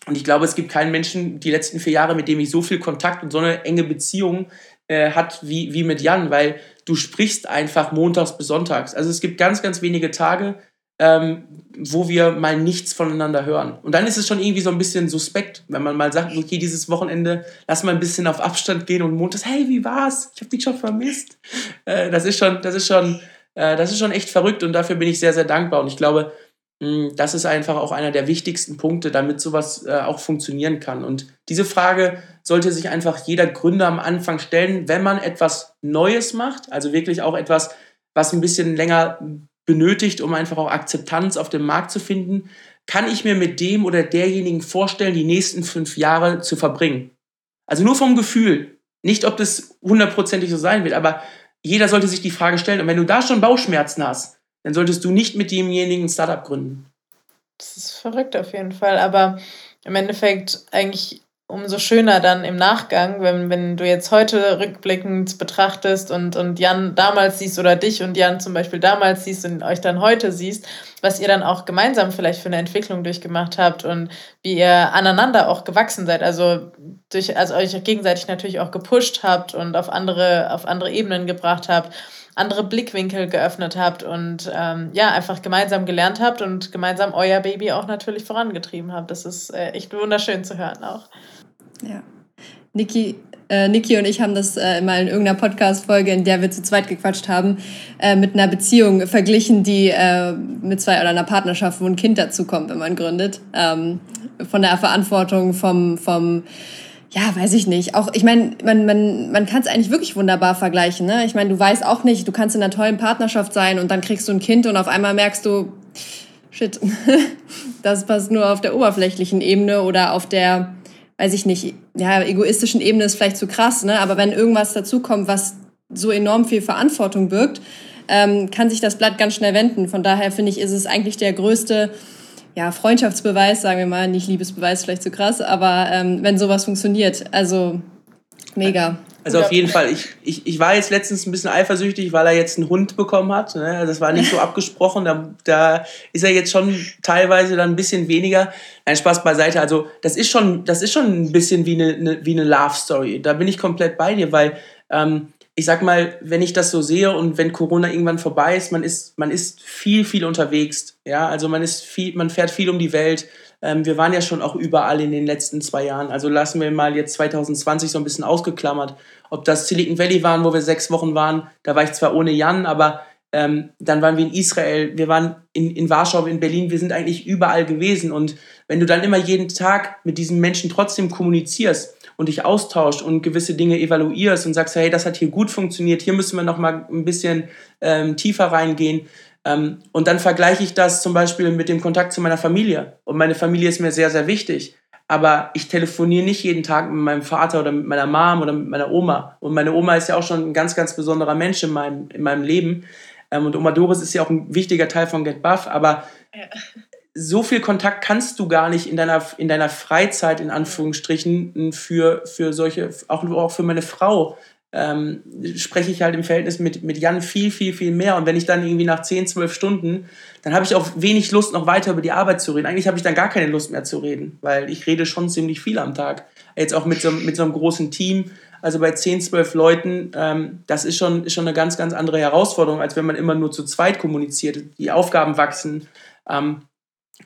Und ich glaube, es gibt keinen Menschen die letzten vier Jahre, mit dem ich so viel Kontakt und so eine enge Beziehung äh, hat wie, wie mit Jan, weil du sprichst einfach montags bis sonntags. Also es gibt ganz, ganz wenige Tage, ähm, wo wir mal nichts voneinander hören. Und dann ist es schon irgendwie so ein bisschen suspekt, wenn man mal sagt, okay, dieses Wochenende lass mal ein bisschen auf Abstand gehen und montags, hey, wie war's? Ich habe dich schon vermisst. Äh, das ist schon, das ist schon, äh, das ist schon echt verrückt und dafür bin ich sehr, sehr dankbar. Und ich glaube, mh, das ist einfach auch einer der wichtigsten Punkte, damit sowas äh, auch funktionieren kann. Und diese Frage sollte sich einfach jeder Gründer am Anfang stellen, wenn man etwas Neues macht, also wirklich auch etwas, was ein bisschen länger benötigt, um einfach auch Akzeptanz auf dem Markt zu finden, kann ich mir mit dem oder derjenigen vorstellen, die nächsten fünf Jahre zu verbringen. Also nur vom Gefühl. Nicht, ob das hundertprozentig so sein wird, aber jeder sollte sich die Frage stellen. Und wenn du da schon Bauchschmerzen hast, dann solltest du nicht mit demjenigen ein Startup gründen.
Das ist verrückt auf jeden Fall. Aber im Endeffekt eigentlich umso schöner dann im Nachgang, wenn, wenn du jetzt heute rückblickend betrachtest und, und Jan damals siehst oder dich und Jan zum Beispiel damals siehst und euch dann heute siehst, was ihr dann auch gemeinsam vielleicht für eine Entwicklung durchgemacht habt und wie ihr aneinander auch gewachsen seid. Also durch, also euch gegenseitig natürlich auch gepusht habt und auf andere, auf andere Ebenen gebracht habt andere Blickwinkel geöffnet habt und ähm, ja, einfach gemeinsam gelernt habt und gemeinsam euer Baby auch natürlich vorangetrieben habt. Das ist äh, echt wunderschön zu hören auch.
Ja. Niki, äh, Niki und ich haben das äh, mal in irgendeiner Podcast-Folge, in der wir zu zweit gequatscht haben, äh, mit einer Beziehung verglichen, die äh, mit zwei oder einer Partnerschaft, wo ein Kind dazukommt, wenn man gründet. Ähm, von der Verantwortung, vom, vom ja, weiß ich nicht. Auch, ich meine, man, man, man kann es eigentlich wirklich wunderbar vergleichen. Ne? Ich meine, du weißt auch nicht, du kannst in einer tollen Partnerschaft sein und dann kriegst du ein Kind und auf einmal merkst du, shit, [laughs] das passt nur auf der oberflächlichen Ebene oder auf der weiß ich nicht, ja, egoistischen Ebene ist vielleicht zu krass, ne? aber wenn irgendwas dazukommt, was so enorm viel Verantwortung birgt, ähm, kann sich das Blatt ganz schnell wenden. Von daher finde ich, ist es eigentlich der größte ja, Freundschaftsbeweis, sagen wir mal, nicht Liebesbeweis, vielleicht zu krass, aber ähm, wenn sowas funktioniert, also mega.
Also auf jeden Fall, ich, ich, ich war jetzt letztens ein bisschen eifersüchtig, weil er jetzt einen Hund bekommen hat. Ne? Also das war nicht so [laughs] abgesprochen. Da, da ist er jetzt schon teilweise dann ein bisschen weniger. Ein Spaß beiseite. Also das ist schon, das ist schon ein bisschen wie eine, eine, wie eine Love Story. Da bin ich komplett bei dir, weil ähm, ich sag mal, wenn ich das so sehe und wenn Corona irgendwann vorbei ist, man ist, man ist viel, viel unterwegs. Ja, also man ist viel, man fährt viel um die Welt. Ähm, wir waren ja schon auch überall in den letzten zwei Jahren. Also lassen wir mal jetzt 2020 so ein bisschen ausgeklammert. Ob das Silicon Valley waren, wo wir sechs Wochen waren, da war ich zwar ohne Jan, aber ähm, dann waren wir in Israel, wir waren in, in Warschau, in Berlin, wir sind eigentlich überall gewesen. Und wenn du dann immer jeden Tag mit diesen Menschen trotzdem kommunizierst und dich austauscht und gewisse Dinge evaluierst und sagst, hey, das hat hier gut funktioniert, hier müssen wir noch mal ein bisschen ähm, tiefer reingehen, und dann vergleiche ich das zum Beispiel mit dem Kontakt zu meiner Familie. Und meine Familie ist mir sehr, sehr wichtig. Aber ich telefoniere nicht jeden Tag mit meinem Vater oder mit meiner Mom oder mit meiner Oma. Und meine Oma ist ja auch schon ein ganz, ganz besonderer Mensch in meinem, in meinem Leben. Ähm, und Oma Doris ist ja auch ein wichtiger Teil von Get Buff. Aber ja. so viel Kontakt kannst du gar nicht in deiner, in deiner Freizeit, in Anführungsstrichen, für, für solche, auch, auch für meine Frau ähm, spreche ich halt im Verhältnis mit, mit Jan viel, viel, viel mehr. Und wenn ich dann irgendwie nach 10, 12 Stunden, dann habe ich auch wenig Lust, noch weiter über die Arbeit zu reden. Eigentlich habe ich dann gar keine Lust mehr zu reden, weil ich rede schon ziemlich viel am Tag. Jetzt auch mit so, mit so einem großen Team, also bei 10, 12 Leuten, ähm, das ist schon, ist schon eine ganz, ganz andere Herausforderung, als wenn man immer nur zu zweit kommuniziert. Die Aufgaben wachsen ähm,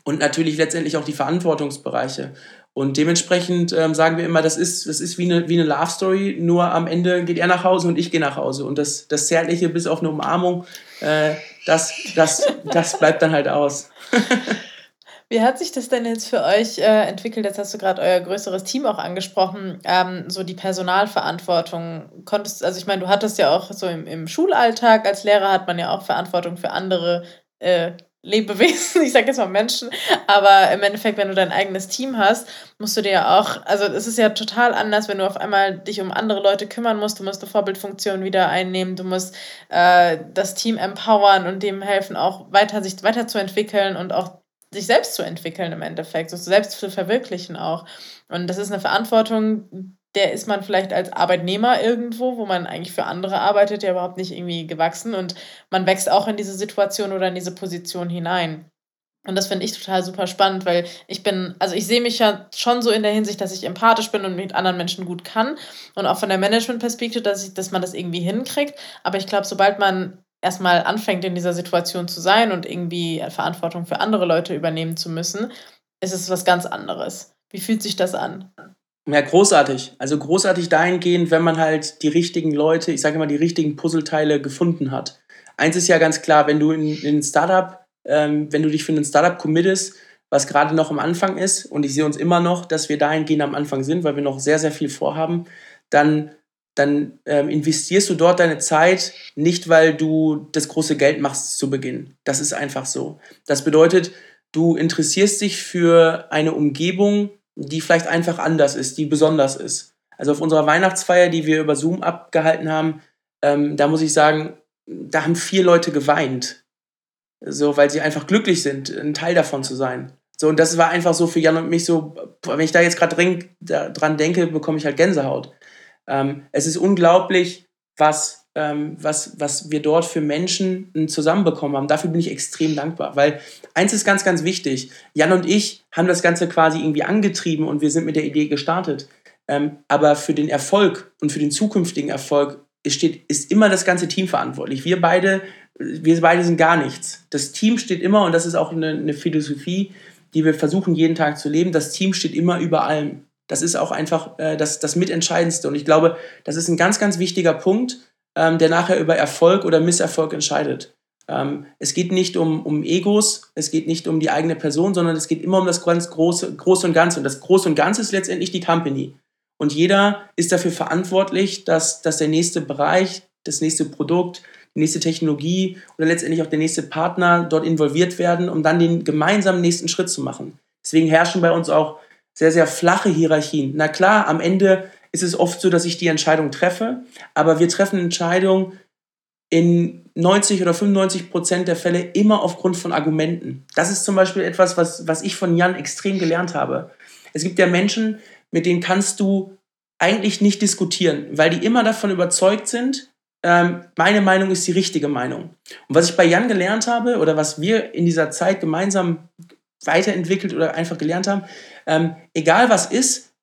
und natürlich letztendlich auch die Verantwortungsbereiche. Und dementsprechend ähm, sagen wir immer, das ist, das ist wie eine, wie eine Love Story, nur am Ende geht er nach Hause und ich gehe nach Hause. Und das, das Zärtliche bis auf eine Umarmung, äh, das, das, das bleibt dann halt aus. [laughs]
Wie hat sich das denn jetzt für euch äh, entwickelt? Jetzt hast du gerade euer größeres Team auch angesprochen, ähm, so die Personalverantwortung. Konntest, also ich meine, du hattest ja auch so im, im Schulalltag als Lehrer hat man ja auch Verantwortung für andere äh, Lebewesen, [laughs] ich sage jetzt mal Menschen, aber im Endeffekt, wenn du dein eigenes Team hast, musst du dir ja auch, also es ist ja total anders, wenn du auf einmal dich um andere Leute kümmern musst, du musst eine Vorbildfunktion wieder einnehmen, du musst äh, das Team empowern und dem helfen, auch weiter sich weiterzuentwickeln und auch sich selbst zu entwickeln im Endeffekt, sich selbst zu verwirklichen auch. Und das ist eine Verantwortung, der ist man vielleicht als Arbeitnehmer irgendwo, wo man eigentlich für andere arbeitet, ja überhaupt nicht irgendwie gewachsen und man wächst auch in diese Situation oder in diese Position hinein. Und das finde ich total super spannend, weil ich bin, also ich sehe mich ja schon so in der Hinsicht, dass ich empathisch bin und mit anderen Menschen gut kann. Und auch von der Managementperspektive, dass, ich, dass man das irgendwie hinkriegt. Aber ich glaube, sobald man erstmal anfängt, in dieser Situation zu sein und irgendwie Verantwortung für andere Leute übernehmen zu müssen, ist es was ganz anderes. Wie fühlt sich das an?
Ja, großartig. Also großartig dahingehend, wenn man halt die richtigen Leute, ich sage immer, die richtigen Puzzleteile gefunden hat. Eins ist ja ganz klar, wenn du in, in ein Startup, ähm, wenn du dich für ein Startup committest, was gerade noch am Anfang ist, und ich sehe uns immer noch, dass wir dahingehend am Anfang sind, weil wir noch sehr, sehr viel vorhaben, dann, dann ähm, investierst du dort deine Zeit nicht, weil du das große Geld machst zu Beginn. Das ist einfach so. Das bedeutet, du interessierst dich für eine Umgebung, die vielleicht einfach anders ist, die besonders ist. Also auf unserer Weihnachtsfeier, die wir über Zoom abgehalten haben, ähm, da muss ich sagen, da haben vier Leute geweint. So, weil sie einfach glücklich sind, ein Teil davon zu sein. So, und das war einfach so für Jan und mich so, wenn ich da jetzt gerade dran denke, bekomme ich halt Gänsehaut. Ähm, es ist unglaublich, was, was, was wir dort für Menschen zusammenbekommen haben. Dafür bin ich extrem dankbar, weil eins ist ganz, ganz wichtig. Jan und ich haben das Ganze quasi irgendwie angetrieben und wir sind mit der Idee gestartet. Ähm, aber für den Erfolg und für den zukünftigen Erfolg steht, ist immer das ganze Team verantwortlich. Wir beide, wir beide sind gar nichts. Das Team steht immer, und das ist auch eine, eine Philosophie, die wir versuchen jeden Tag zu leben, das Team steht immer über allem. Das ist auch einfach äh, das, das Mitentscheidendste. Und ich glaube, das ist ein ganz, ganz wichtiger Punkt, ähm, der nachher über Erfolg oder Misserfolg entscheidet. Ähm, es geht nicht um, um Egos, es geht nicht um die eigene Person, sondern es geht immer um das ganz große, Große und Ganze. Und das Große und Ganze ist letztendlich die Company. Und jeder ist dafür verantwortlich, dass, dass der nächste Bereich, das nächste Produkt, die nächste Technologie oder letztendlich auch der nächste Partner dort involviert werden, um dann den gemeinsamen nächsten Schritt zu machen. Deswegen herrschen bei uns auch sehr, sehr flache Hierarchien. Na klar, am Ende ist es oft so, dass ich die Entscheidung treffe, aber wir treffen Entscheidungen in 90 oder 95 Prozent der Fälle immer aufgrund von Argumenten. Das ist zum Beispiel etwas, was, was ich von Jan extrem gelernt habe. Es gibt ja Menschen, mit denen kannst du eigentlich nicht diskutieren, weil die immer davon überzeugt sind, ähm, meine Meinung ist die richtige Meinung. Und was ich bei Jan gelernt habe oder was wir in dieser Zeit gemeinsam weiterentwickelt oder einfach gelernt haben, ähm, egal was ist,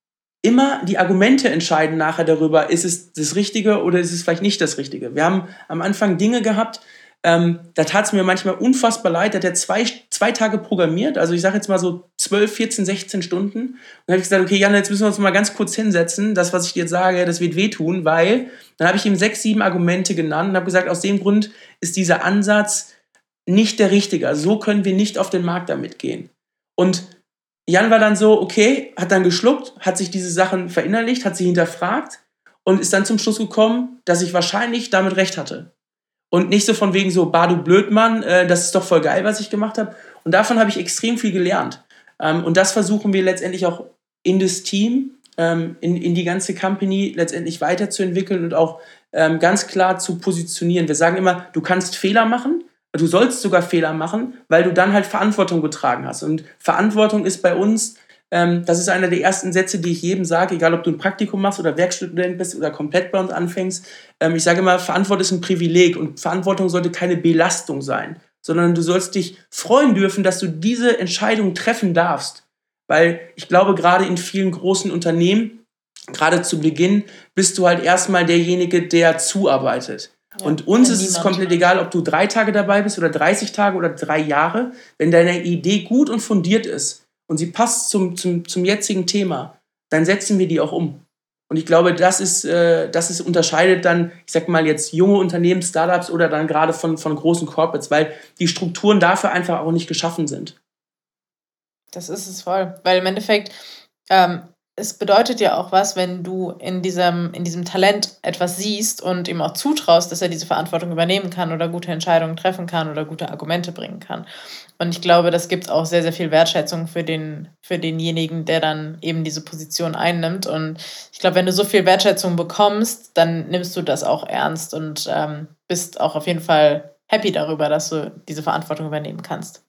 immer die Argumente entscheiden nachher darüber, ist es das Richtige oder ist es vielleicht nicht das Richtige. Wir haben am Anfang Dinge gehabt, ähm, da tat es mir manchmal unfassbar leid. Da hat er zwei, zwei Tage programmiert, also ich sage jetzt mal so 12, 14, 16 Stunden. Und dann habe ich gesagt, okay, Jan, jetzt müssen wir uns mal ganz kurz hinsetzen. Das, was ich dir jetzt sage, das wird wehtun, weil dann habe ich ihm sechs, sieben Argumente genannt und habe gesagt, aus dem Grund ist dieser Ansatz nicht der richtige. Also so können wir nicht auf den Markt damit gehen. Und Jan war dann so, okay, hat dann geschluckt, hat sich diese Sachen verinnerlicht, hat sie hinterfragt und ist dann zum Schluss gekommen, dass ich wahrscheinlich damit recht hatte. Und nicht so von wegen so, bah, du Blödmann, äh, das ist doch voll geil, was ich gemacht habe. Und davon habe ich extrem viel gelernt. Ähm, und das versuchen wir letztendlich auch in das Team, ähm, in, in die ganze Company letztendlich weiterzuentwickeln und auch ähm, ganz klar zu positionieren. Wir sagen immer, du kannst Fehler machen, du sollst sogar Fehler machen, weil du dann halt Verantwortung getragen hast. Und Verantwortung ist bei uns ähm, das ist einer der ersten Sätze, die ich jedem sage, egal ob du ein Praktikum machst oder Werkstudent bist oder komplett bei uns anfängst. Ähm, ich sage immer, Verantwortung ist ein Privileg und Verantwortung sollte keine Belastung sein, sondern du sollst dich freuen dürfen, dass du diese Entscheidung treffen darfst. Weil ich glaube, gerade in vielen großen Unternehmen, gerade zu Beginn, bist du halt erstmal derjenige, der zuarbeitet. Ja, und uns ist es komplett egal, ob du drei Tage dabei bist oder 30 Tage oder drei Jahre. Wenn deine Idee gut und fundiert ist, und sie passt zum, zum, zum jetzigen Thema, dann setzen wir die auch um. Und ich glaube, das ist, äh, das ist unterscheidet dann, ich sag mal jetzt junge Unternehmen, Startups oder dann gerade von, von großen Corporates, weil die Strukturen dafür einfach auch nicht geschaffen sind.
Das ist es voll. Weil im Endeffekt, ähm, es bedeutet ja auch was, wenn du in diesem, in diesem Talent etwas siehst und ihm auch zutraust, dass er diese Verantwortung übernehmen kann oder gute Entscheidungen treffen kann oder gute Argumente bringen kann. Und ich glaube, das gibt auch sehr, sehr viel Wertschätzung für, den, für denjenigen, der dann eben diese Position einnimmt. Und ich glaube, wenn du so viel Wertschätzung bekommst, dann nimmst du das auch ernst und ähm, bist auch auf jeden Fall happy darüber, dass du diese Verantwortung übernehmen kannst.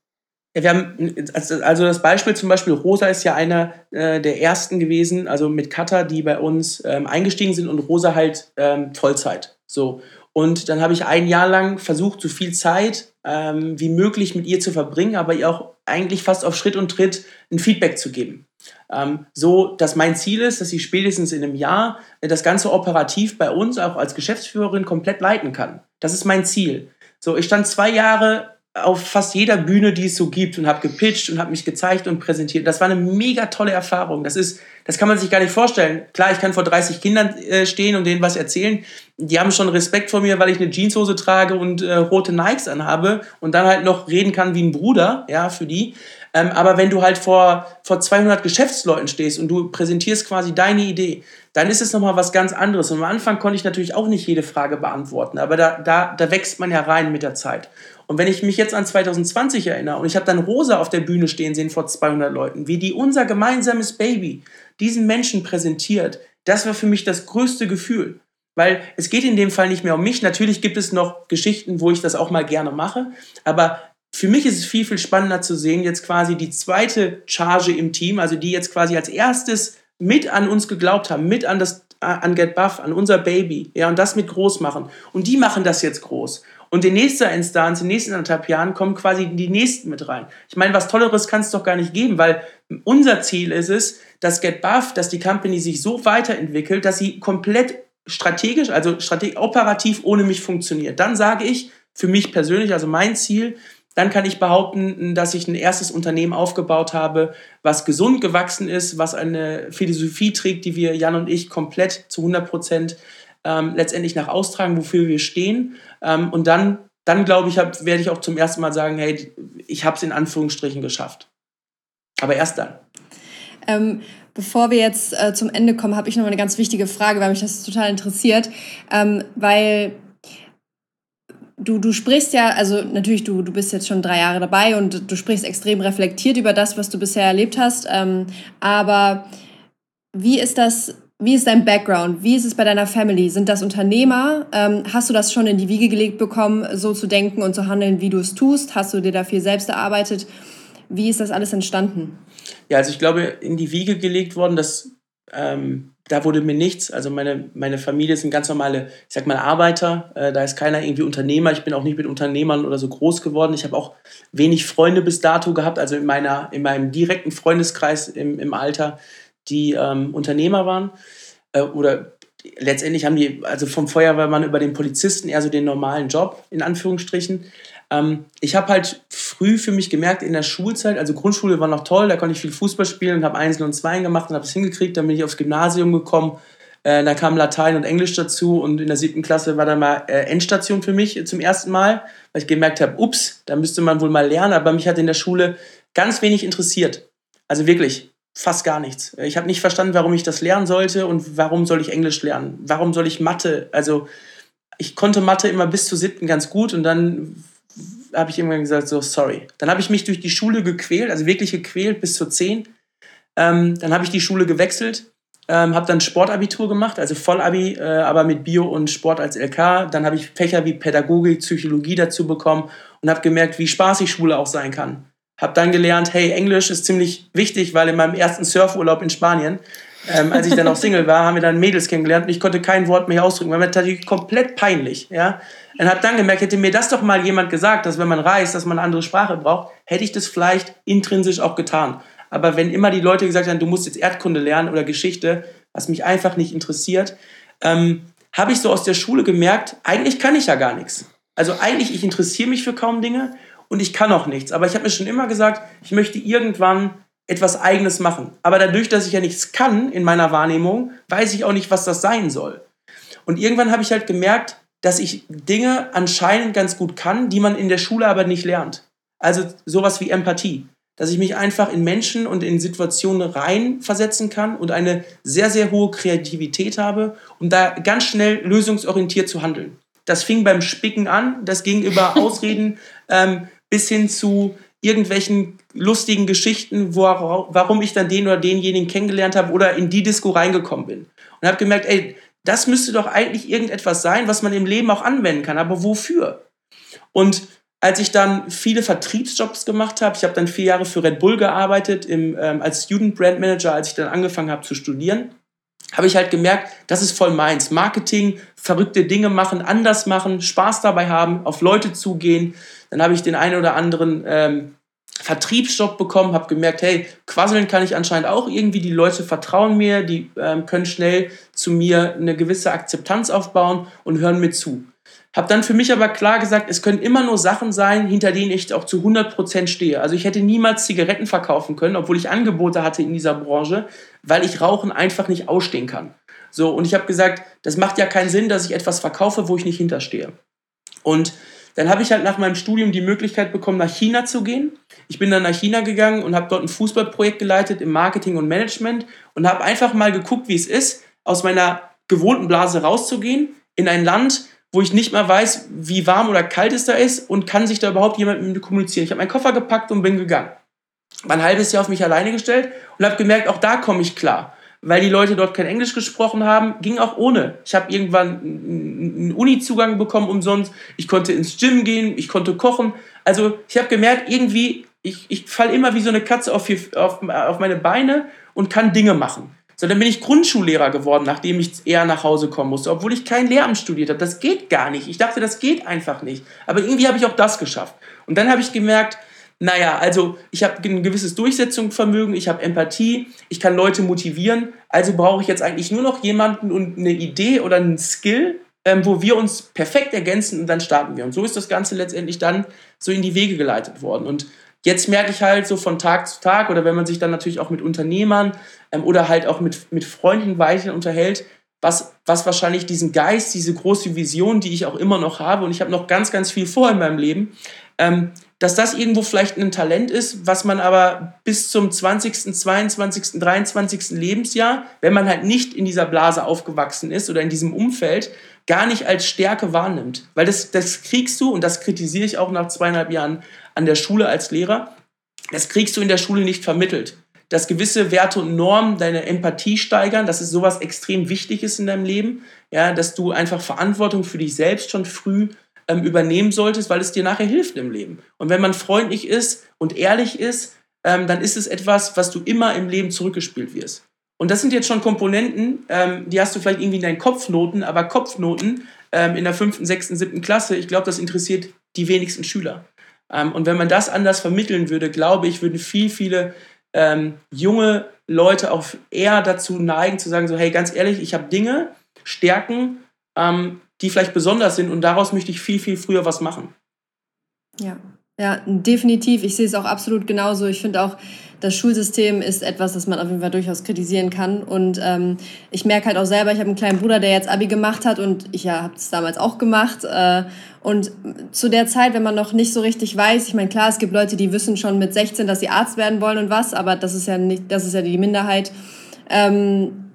Wir haben, also das Beispiel zum Beispiel, Rosa ist ja einer äh, der ersten gewesen, also mit Cutter, die bei uns ähm, eingestiegen sind und Rosa halt ähm, Vollzeit. So. Und dann habe ich ein Jahr lang versucht, so viel Zeit ähm, wie möglich mit ihr zu verbringen, aber ihr auch eigentlich fast auf Schritt und Tritt ein Feedback zu geben. Ähm, so, dass mein Ziel ist, dass sie spätestens in einem Jahr das Ganze operativ bei uns auch als Geschäftsführerin komplett leiten kann. Das ist mein Ziel. So, ich stand zwei Jahre auf fast jeder Bühne, die es so gibt und habe gepitcht und habe mich gezeigt und präsentiert. Das war eine mega tolle Erfahrung. Das ist, das kann man sich gar nicht vorstellen. Klar, ich kann vor 30 Kindern äh, stehen und denen was erzählen. Die haben schon Respekt vor mir, weil ich eine Jeanshose trage und äh, rote Nikes anhabe und dann halt noch reden kann wie ein Bruder, ja, für die. Ähm, aber wenn du halt vor, vor 200 Geschäftsleuten stehst und du präsentierst quasi deine Idee, dann ist es nochmal was ganz anderes. Und am Anfang konnte ich natürlich auch nicht jede Frage beantworten, aber da, da, da wächst man ja rein mit der Zeit. Und wenn ich mich jetzt an 2020 erinnere und ich habe dann Rosa auf der Bühne stehen sehen vor 200 Leuten, wie die unser gemeinsames Baby diesen Menschen präsentiert, Das war für mich das größte Gefühl. Weil es geht in dem Fall nicht mehr um mich. Natürlich gibt es noch Geschichten, wo ich das auch mal gerne mache. Aber für mich ist es viel, viel spannender zu sehen, jetzt quasi die zweite Charge im Team, also die jetzt quasi als erstes mit an uns geglaubt haben, mit an das an Get Buff, an unser Baby, ja, und das mit groß machen. Und die machen das jetzt groß. Und in nächster Instanz, in den nächsten anderthalb Jahren, kommen quasi die nächsten mit rein. Ich meine, was Tolleres kann es doch gar nicht geben, weil unser Ziel ist es, dass Get Buff, dass die Company sich so weiterentwickelt, dass sie komplett strategisch, also strategisch, operativ ohne mich funktioniert. Dann sage ich, für mich persönlich, also mein Ziel, dann kann ich behaupten, dass ich ein erstes Unternehmen aufgebaut habe, was gesund gewachsen ist, was eine Philosophie trägt, die wir, Jan und ich, komplett zu 100 Prozent ähm, letztendlich nach austragen, wofür wir stehen. Ähm, und dann, dann glaube ich, werde ich auch zum ersten Mal sagen, hey, ich habe es in Anführungsstrichen geschafft. Aber erst dann.
Ähm, bevor wir jetzt äh, zum Ende kommen, habe ich noch eine ganz wichtige Frage, weil mich das total interessiert, ähm, weil du, du sprichst ja, also natürlich, du, du bist jetzt schon drei Jahre dabei und du sprichst extrem reflektiert über das, was du bisher erlebt hast. Ähm, aber wie ist das, wie ist dein Background? Wie ist es bei deiner Family? Sind das Unternehmer? Ähm, hast du das schon in die Wiege gelegt bekommen, so zu denken und zu handeln, wie du es tust? Hast du dir da viel selbst erarbeitet? Wie ist das alles entstanden?
Ja, also ich glaube, in die Wiege gelegt worden, dass ähm, da wurde mir nichts. Also meine, meine Familie sind ganz normale, ich sag mal, Arbeiter. Äh, da ist keiner irgendwie Unternehmer. Ich bin auch nicht mit Unternehmern oder so groß geworden. Ich habe auch wenig Freunde bis dato gehabt, also in, meiner, in meinem direkten Freundeskreis im, im Alter, die ähm, Unternehmer waren. Äh, oder letztendlich haben die, also vom Feuerwehrmann über den Polizisten eher so den normalen Job, in Anführungsstrichen. Ähm, ich habe halt früh für mich gemerkt in der Schulzeit, also Grundschule war noch toll, da konnte ich viel Fußball spielen und habe Einsen und Zweien gemacht und habe es hingekriegt. Dann bin ich aufs Gymnasium gekommen, äh, da kam Latein und Englisch dazu und in der siebten Klasse war dann mal äh, Endstation für mich zum ersten Mal, weil ich gemerkt habe, ups, da müsste man wohl mal lernen, aber mich hat in der Schule ganz wenig interessiert. Also wirklich, fast gar nichts. Ich habe nicht verstanden, warum ich das lernen sollte und warum soll ich Englisch lernen? Warum soll ich Mathe? Also ich konnte Mathe immer bis zur siebten ganz gut und dann habe ich irgendwann gesagt, so, sorry. Dann habe ich mich durch die Schule gequält, also wirklich gequält bis zur 10. Ähm, dann habe ich die Schule gewechselt, ähm, habe dann Sportabitur gemacht, also Vollabi, äh, aber mit Bio und Sport als LK. Dann habe ich Fächer wie Pädagogik, Psychologie dazu bekommen und habe gemerkt, wie spaßig Schule auch sein kann. Habe dann gelernt, hey, Englisch ist ziemlich wichtig, weil in meinem ersten Surfurlaub in Spanien, ähm, als ich dann auch Single war, haben wir dann Mädels kennengelernt und ich konnte kein Wort mehr ausdrücken, weil mir natürlich komplett peinlich, ja. Und habe dann gemerkt, hätte mir das doch mal jemand gesagt, dass wenn man reist, dass man eine andere Sprache braucht, hätte ich das vielleicht intrinsisch auch getan. Aber wenn immer die Leute gesagt haben, du musst jetzt Erdkunde lernen oder Geschichte, was mich einfach nicht interessiert, ähm, habe ich so aus der Schule gemerkt, eigentlich kann ich ja gar nichts. Also eigentlich, ich interessiere mich für kaum Dinge und ich kann auch nichts. Aber ich habe mir schon immer gesagt, ich möchte irgendwann etwas Eigenes machen. Aber dadurch, dass ich ja nichts kann in meiner Wahrnehmung, weiß ich auch nicht, was das sein soll. Und irgendwann habe ich halt gemerkt, dass ich Dinge anscheinend ganz gut kann, die man in der Schule aber nicht lernt. Also sowas wie Empathie. Dass ich mich einfach in Menschen und in Situationen reinversetzen kann und eine sehr, sehr hohe Kreativität habe, um da ganz schnell lösungsorientiert zu handeln. Das fing beim Spicken an, das ging über [laughs] Ausreden ähm, bis hin zu irgendwelchen lustigen Geschichten, wo, warum ich dann den oder denjenigen kennengelernt habe oder in die Disco reingekommen bin. Und habe gemerkt, ey, das müsste doch eigentlich irgendetwas sein, was man im Leben auch anwenden kann. Aber wofür? Und als ich dann viele Vertriebsjobs gemacht habe, ich habe dann vier Jahre für Red Bull gearbeitet im, ähm, als Student Brand Manager, als ich dann angefangen habe zu studieren, habe ich halt gemerkt, das ist voll meins. Marketing, verrückte Dinge machen, anders machen, Spaß dabei haben, auf Leute zugehen. Dann habe ich den einen oder anderen ähm, Vertriebsjob bekommen, habe gemerkt, hey, quasseln kann ich anscheinend auch irgendwie, die Leute vertrauen mir, die ähm, können schnell zu mir eine gewisse Akzeptanz aufbauen und hören mir zu. Habe dann für mich aber klar gesagt, es können immer nur Sachen sein, hinter denen ich auch zu 100% stehe. Also ich hätte niemals Zigaretten verkaufen können, obwohl ich Angebote hatte in dieser Branche, weil ich Rauchen einfach nicht ausstehen kann. So, und ich habe gesagt, das macht ja keinen Sinn, dass ich etwas verkaufe, wo ich nicht hinterstehe. Und dann habe ich halt nach meinem Studium die Möglichkeit bekommen, nach China zu gehen. Ich bin dann nach China gegangen und habe dort ein Fußballprojekt geleitet im Marketing und Management und habe einfach mal geguckt, wie es ist, aus meiner gewohnten Blase rauszugehen in ein Land, wo ich nicht mal weiß, wie warm oder kalt es da ist und kann sich da überhaupt jemand mit mir kommunizieren. Ich habe meinen Koffer gepackt und bin gegangen. War ein halbes Jahr auf mich alleine gestellt und habe gemerkt, auch da komme ich klar weil die Leute dort kein Englisch gesprochen haben, ging auch ohne. Ich habe irgendwann einen Uni-Zugang bekommen umsonst. Ich konnte ins Gym gehen, ich konnte kochen. Also ich habe gemerkt, irgendwie, ich, ich falle immer wie so eine Katze auf, auf, auf meine Beine und kann Dinge machen. So, dann bin ich Grundschullehrer geworden, nachdem ich eher nach Hause kommen musste, obwohl ich kein Lehramt studiert habe. Das geht gar nicht. Ich dachte, das geht einfach nicht. Aber irgendwie habe ich auch das geschafft. Und dann habe ich gemerkt, naja, also ich habe ein gewisses Durchsetzungsvermögen, ich habe Empathie, ich kann Leute motivieren, also brauche ich jetzt eigentlich nur noch jemanden und eine Idee oder einen Skill, ähm, wo wir uns perfekt ergänzen und dann starten wir. Und so ist das Ganze letztendlich dann so in die Wege geleitet worden. Und jetzt merke ich halt so von Tag zu Tag oder wenn man sich dann natürlich auch mit Unternehmern ähm, oder halt auch mit, mit Freunden weiter unterhält, was, was wahrscheinlich diesen Geist, diese große Vision, die ich auch immer noch habe und ich habe noch ganz, ganz viel vor in meinem Leben, ähm, dass das irgendwo vielleicht ein Talent ist, was man aber bis zum 20., 22., 23. Lebensjahr, wenn man halt nicht in dieser Blase aufgewachsen ist oder in diesem Umfeld, gar nicht als Stärke wahrnimmt. Weil das, das kriegst du, und das kritisiere ich auch nach zweieinhalb Jahren an der Schule als Lehrer, das kriegst du in der Schule nicht vermittelt. Dass gewisse Werte und Normen deine Empathie steigern, dass es sowas extrem wichtig ist in deinem Leben, ja, dass du einfach Verantwortung für dich selbst schon früh ähm, übernehmen solltest, weil es dir nachher hilft im Leben. Und wenn man freundlich ist und ehrlich ist, ähm, dann ist es etwas, was du immer im Leben zurückgespielt wirst. Und das sind jetzt schon Komponenten, ähm, die hast du vielleicht irgendwie in deinen Kopfnoten, aber Kopfnoten ähm, in der fünften, sechsten, siebten Klasse, ich glaube, das interessiert die wenigsten Schüler. Ähm, und wenn man das anders vermitteln würde, glaube ich, würden viel, viele ähm, junge Leute auch eher dazu neigen zu sagen, so hey, ganz ehrlich, ich habe Dinge, Stärken, ähm, die vielleicht besonders sind und daraus möchte ich viel, viel früher was machen.
Ja, ja, definitiv. Ich sehe es auch absolut genauso. Ich finde auch, das Schulsystem ist etwas, das man auf jeden Fall durchaus kritisieren kann. Und ähm, ich merke halt auch selber, ich habe einen kleinen Bruder, der jetzt Abi gemacht hat und ich ja, habe es damals auch gemacht. Äh, und zu der Zeit, wenn man noch nicht so richtig weiß, ich meine, klar, es gibt Leute, die wissen schon mit 16, dass sie Arzt werden wollen und was, aber das ist ja nicht, das ist ja die Minderheit. Ähm,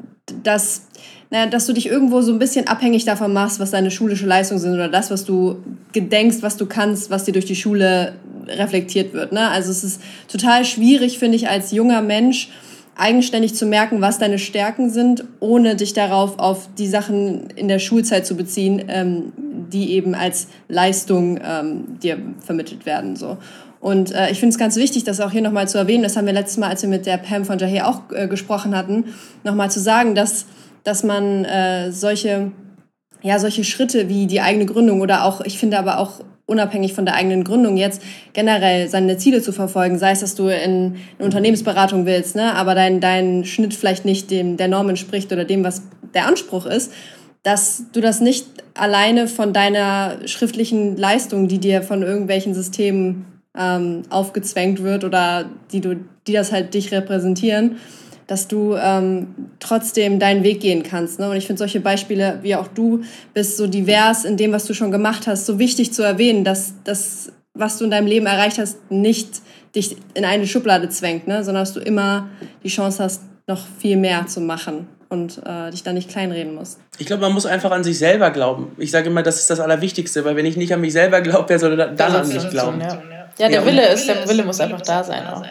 dass naja, dass du dich irgendwo so ein bisschen abhängig davon machst, was deine schulische Leistung sind oder das, was du gedenkst, was du kannst, was dir durch die Schule reflektiert wird. Ne? Also es ist total schwierig, finde ich, als junger Mensch eigenständig zu merken, was deine Stärken sind, ohne dich darauf auf die Sachen in der Schulzeit zu beziehen, ähm, die eben als Leistung ähm, dir vermittelt werden. So. Und äh, ich finde es ganz wichtig, das auch hier nochmal zu erwähnen. Das haben wir letztes Mal, als wir mit der Pam von Jahe auch äh, gesprochen hatten, nochmal zu sagen, dass dass man äh, solche, ja, solche Schritte wie die eigene Gründung oder auch, ich finde aber auch unabhängig von der eigenen Gründung jetzt generell seine Ziele zu verfolgen, sei es, dass du in eine Unternehmensberatung willst, ne, aber dein, dein Schnitt vielleicht nicht dem der Norm entspricht oder dem, was der Anspruch ist, dass du das nicht alleine von deiner schriftlichen Leistung, die dir von irgendwelchen Systemen ähm, aufgezwängt wird oder die, du, die das halt dich repräsentieren, dass du ähm, trotzdem deinen Weg gehen kannst. Ne? Und ich finde solche Beispiele, wie auch du bist, so divers in dem, was du schon gemacht hast, so wichtig zu erwähnen, dass das, was du in deinem Leben erreicht hast, nicht dich in eine Schublade zwängt, ne? sondern dass du immer die Chance hast, noch viel mehr zu machen und äh, dich da nicht kleinreden musst.
Ich glaube, man muss einfach an sich selber glauben. Ich sage immer, das ist das Allerwichtigste, weil wenn ich nicht an mich selber glaube, wer soll dann an mich glauben?
Ja, ja der Wille ist, der Wille muss einfach da sein. Auch.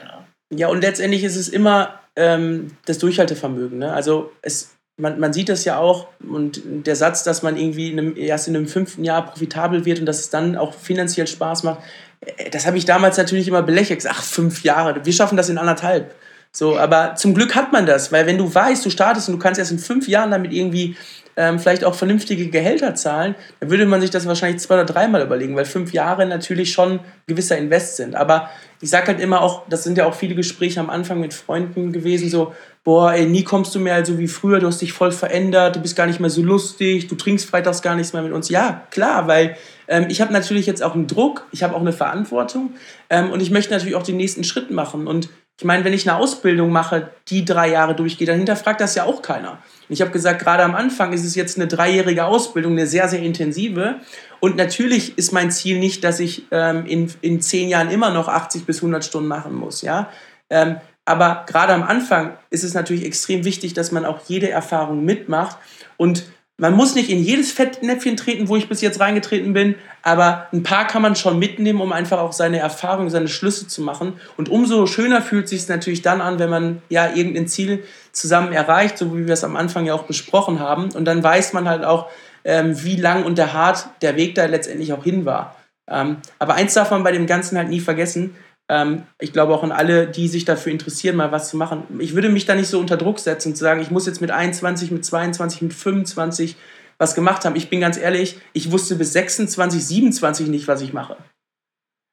Ja, und letztendlich ist es immer ähm, das Durchhaltevermögen. Ne? Also es, man, man sieht das ja auch und der Satz, dass man irgendwie in einem, erst in einem fünften Jahr profitabel wird und dass es dann auch finanziell Spaß macht, äh, das habe ich damals natürlich immer belächelt. Ach, fünf Jahre, wir schaffen das in anderthalb. So, aber zum Glück hat man das, weil wenn du weißt, du startest und du kannst erst in fünf Jahren damit irgendwie ähm, vielleicht auch vernünftige Gehälter zahlen, dann würde man sich das wahrscheinlich zwei oder dreimal überlegen, weil fünf Jahre natürlich schon ein gewisser Invest sind. Aber ich sage halt immer auch, das sind ja auch viele Gespräche am Anfang mit Freunden gewesen, so, boah, ey, nie kommst du mehr so wie früher, du hast dich voll verändert, du bist gar nicht mehr so lustig, du trinkst freitags gar nichts mehr mit uns. Ja, klar, weil ähm, ich habe natürlich jetzt auch einen Druck, ich habe auch eine Verantwortung ähm, und ich möchte natürlich auch den nächsten Schritt machen. Und ich meine, wenn ich eine Ausbildung mache, die drei Jahre durchgeht, dann hinterfragt das ja auch keiner. Und ich habe gesagt, gerade am Anfang ist es jetzt eine dreijährige Ausbildung, eine sehr, sehr intensive. Und natürlich ist mein Ziel nicht, dass ich ähm, in, in zehn Jahren immer noch 80 bis 100 Stunden machen muss. Ja? Ähm, aber gerade am Anfang ist es natürlich extrem wichtig, dass man auch jede Erfahrung mitmacht. Und man muss nicht in jedes Fettnäpfchen treten, wo ich bis jetzt reingetreten bin, aber ein paar kann man schon mitnehmen, um einfach auch seine Erfahrungen, seine Schlüsse zu machen. Und umso schöner fühlt es sich natürlich dann an, wenn man ja irgendein Ziel zusammen erreicht, so wie wir es am Anfang ja auch besprochen haben. Und dann weiß man halt auch, ähm, wie lang und der hart der Weg da letztendlich auch hin war. Ähm, aber eins darf man bei dem Ganzen halt nie vergessen. Ähm, ich glaube auch an alle, die sich dafür interessieren, mal was zu machen. Ich würde mich da nicht so unter Druck setzen zu sagen, ich muss jetzt mit 21, mit 22, mit 25 was gemacht haben. Ich bin ganz ehrlich, ich wusste bis 26, 27 nicht, was ich mache.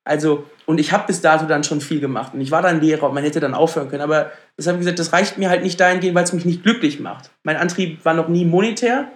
Also, und ich habe bis dato dann schon viel gemacht. Und ich war dann Lehrer und man hätte dann aufhören können. Aber das habe ich gesagt, das reicht mir halt nicht dahingehend, weil es mich nicht glücklich macht. Mein Antrieb war noch nie monetär,